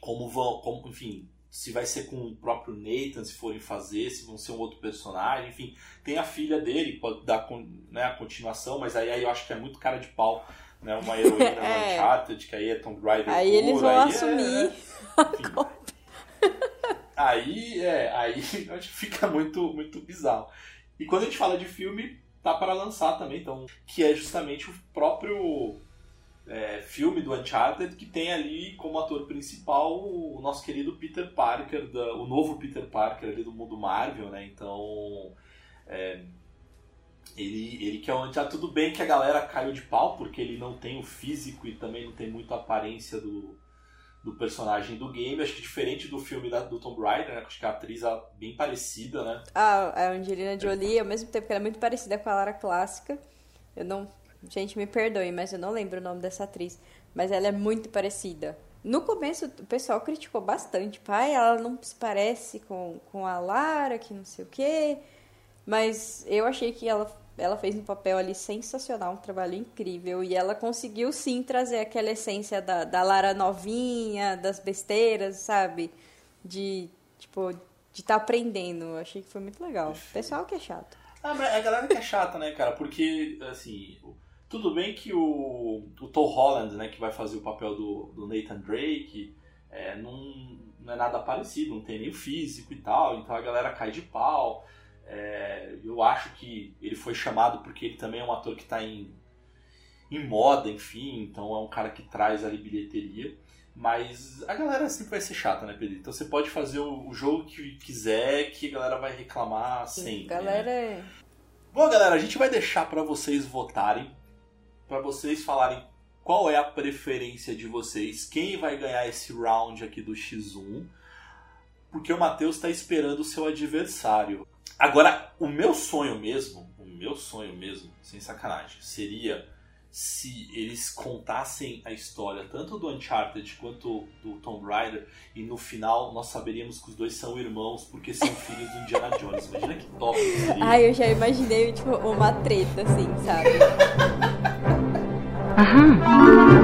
como vão, como, enfim, se vai ser com o próprio Nathan, se forem fazer, se vão ser um outro personagem, enfim, tem a filha dele, pode dar né, a continuação, mas aí, aí eu acho que é muito cara de pau, né, uma heroína <laughs> é. Uncharted, que aí é Tomb Raider Aí pura, eles vão aí assumir é, <laughs> enfim, Aí, é, aí <laughs> fica muito, muito bizarro. E quando a gente fala de filme, tá para lançar também, então, que é justamente o próprio é, filme do Uncharted que tem ali como ator principal o nosso querido Peter Parker, da, o novo Peter Parker ali do mundo Marvel, né? Então, é, ele, ele que é onde tá tudo bem que a galera caiu de pau porque ele não tem o físico e também não tem muito a aparência do, do personagem do game. Acho que diferente do filme da, do Tomb Raider, né? Acho que a atriz é bem parecida, né? Ah, a Angelina Jolie, ao mesmo tempo que ela é muito parecida com a Lara clássica. Eu não. Gente, me perdoe, mas eu não lembro o nome dessa atriz. Mas ela é muito parecida. No começo, o pessoal criticou bastante. Pai, ela não se parece com, com a Lara, que não sei o quê. Mas eu achei que ela ela fez um papel ali sensacional, um trabalho incrível. E ela conseguiu sim trazer aquela essência da, da Lara novinha, das besteiras, sabe? De, tipo, de estar tá aprendendo. Eu achei que foi muito legal. O pessoal que é chato. Ah, mas a galera que é chata, né, cara? Porque, assim, tudo bem que o, o Tom Holland, né, que vai fazer o papel do, do Nathan Drake, é, não, não é nada parecido, não tem nem o físico e tal, então a galera cai de pau. É, eu acho que ele foi chamado porque ele também é um ator que está em, em moda, enfim, então é um cara que traz ali bilheteria. Mas a galera sempre vai ser chata, né, Pedro? Então você pode fazer o, o jogo que quiser, que a galera vai reclamar sempre. Galera né? é. Bom, galera, a gente vai deixar para vocês votarem, para vocês falarem qual é a preferência de vocês, quem vai ganhar esse round aqui do X1. porque o Matheus está esperando o seu adversário. Agora, o meu sonho mesmo, o meu sonho mesmo, sem sacanagem, seria se eles contassem a história tanto do Uncharted quanto do Tomb Raider e no final nós saberíamos que os dois são irmãos porque são filhos do Indiana Jones. Imagina que top seria. Ai, eu já imaginei tipo uma treta assim, sabe? Aham.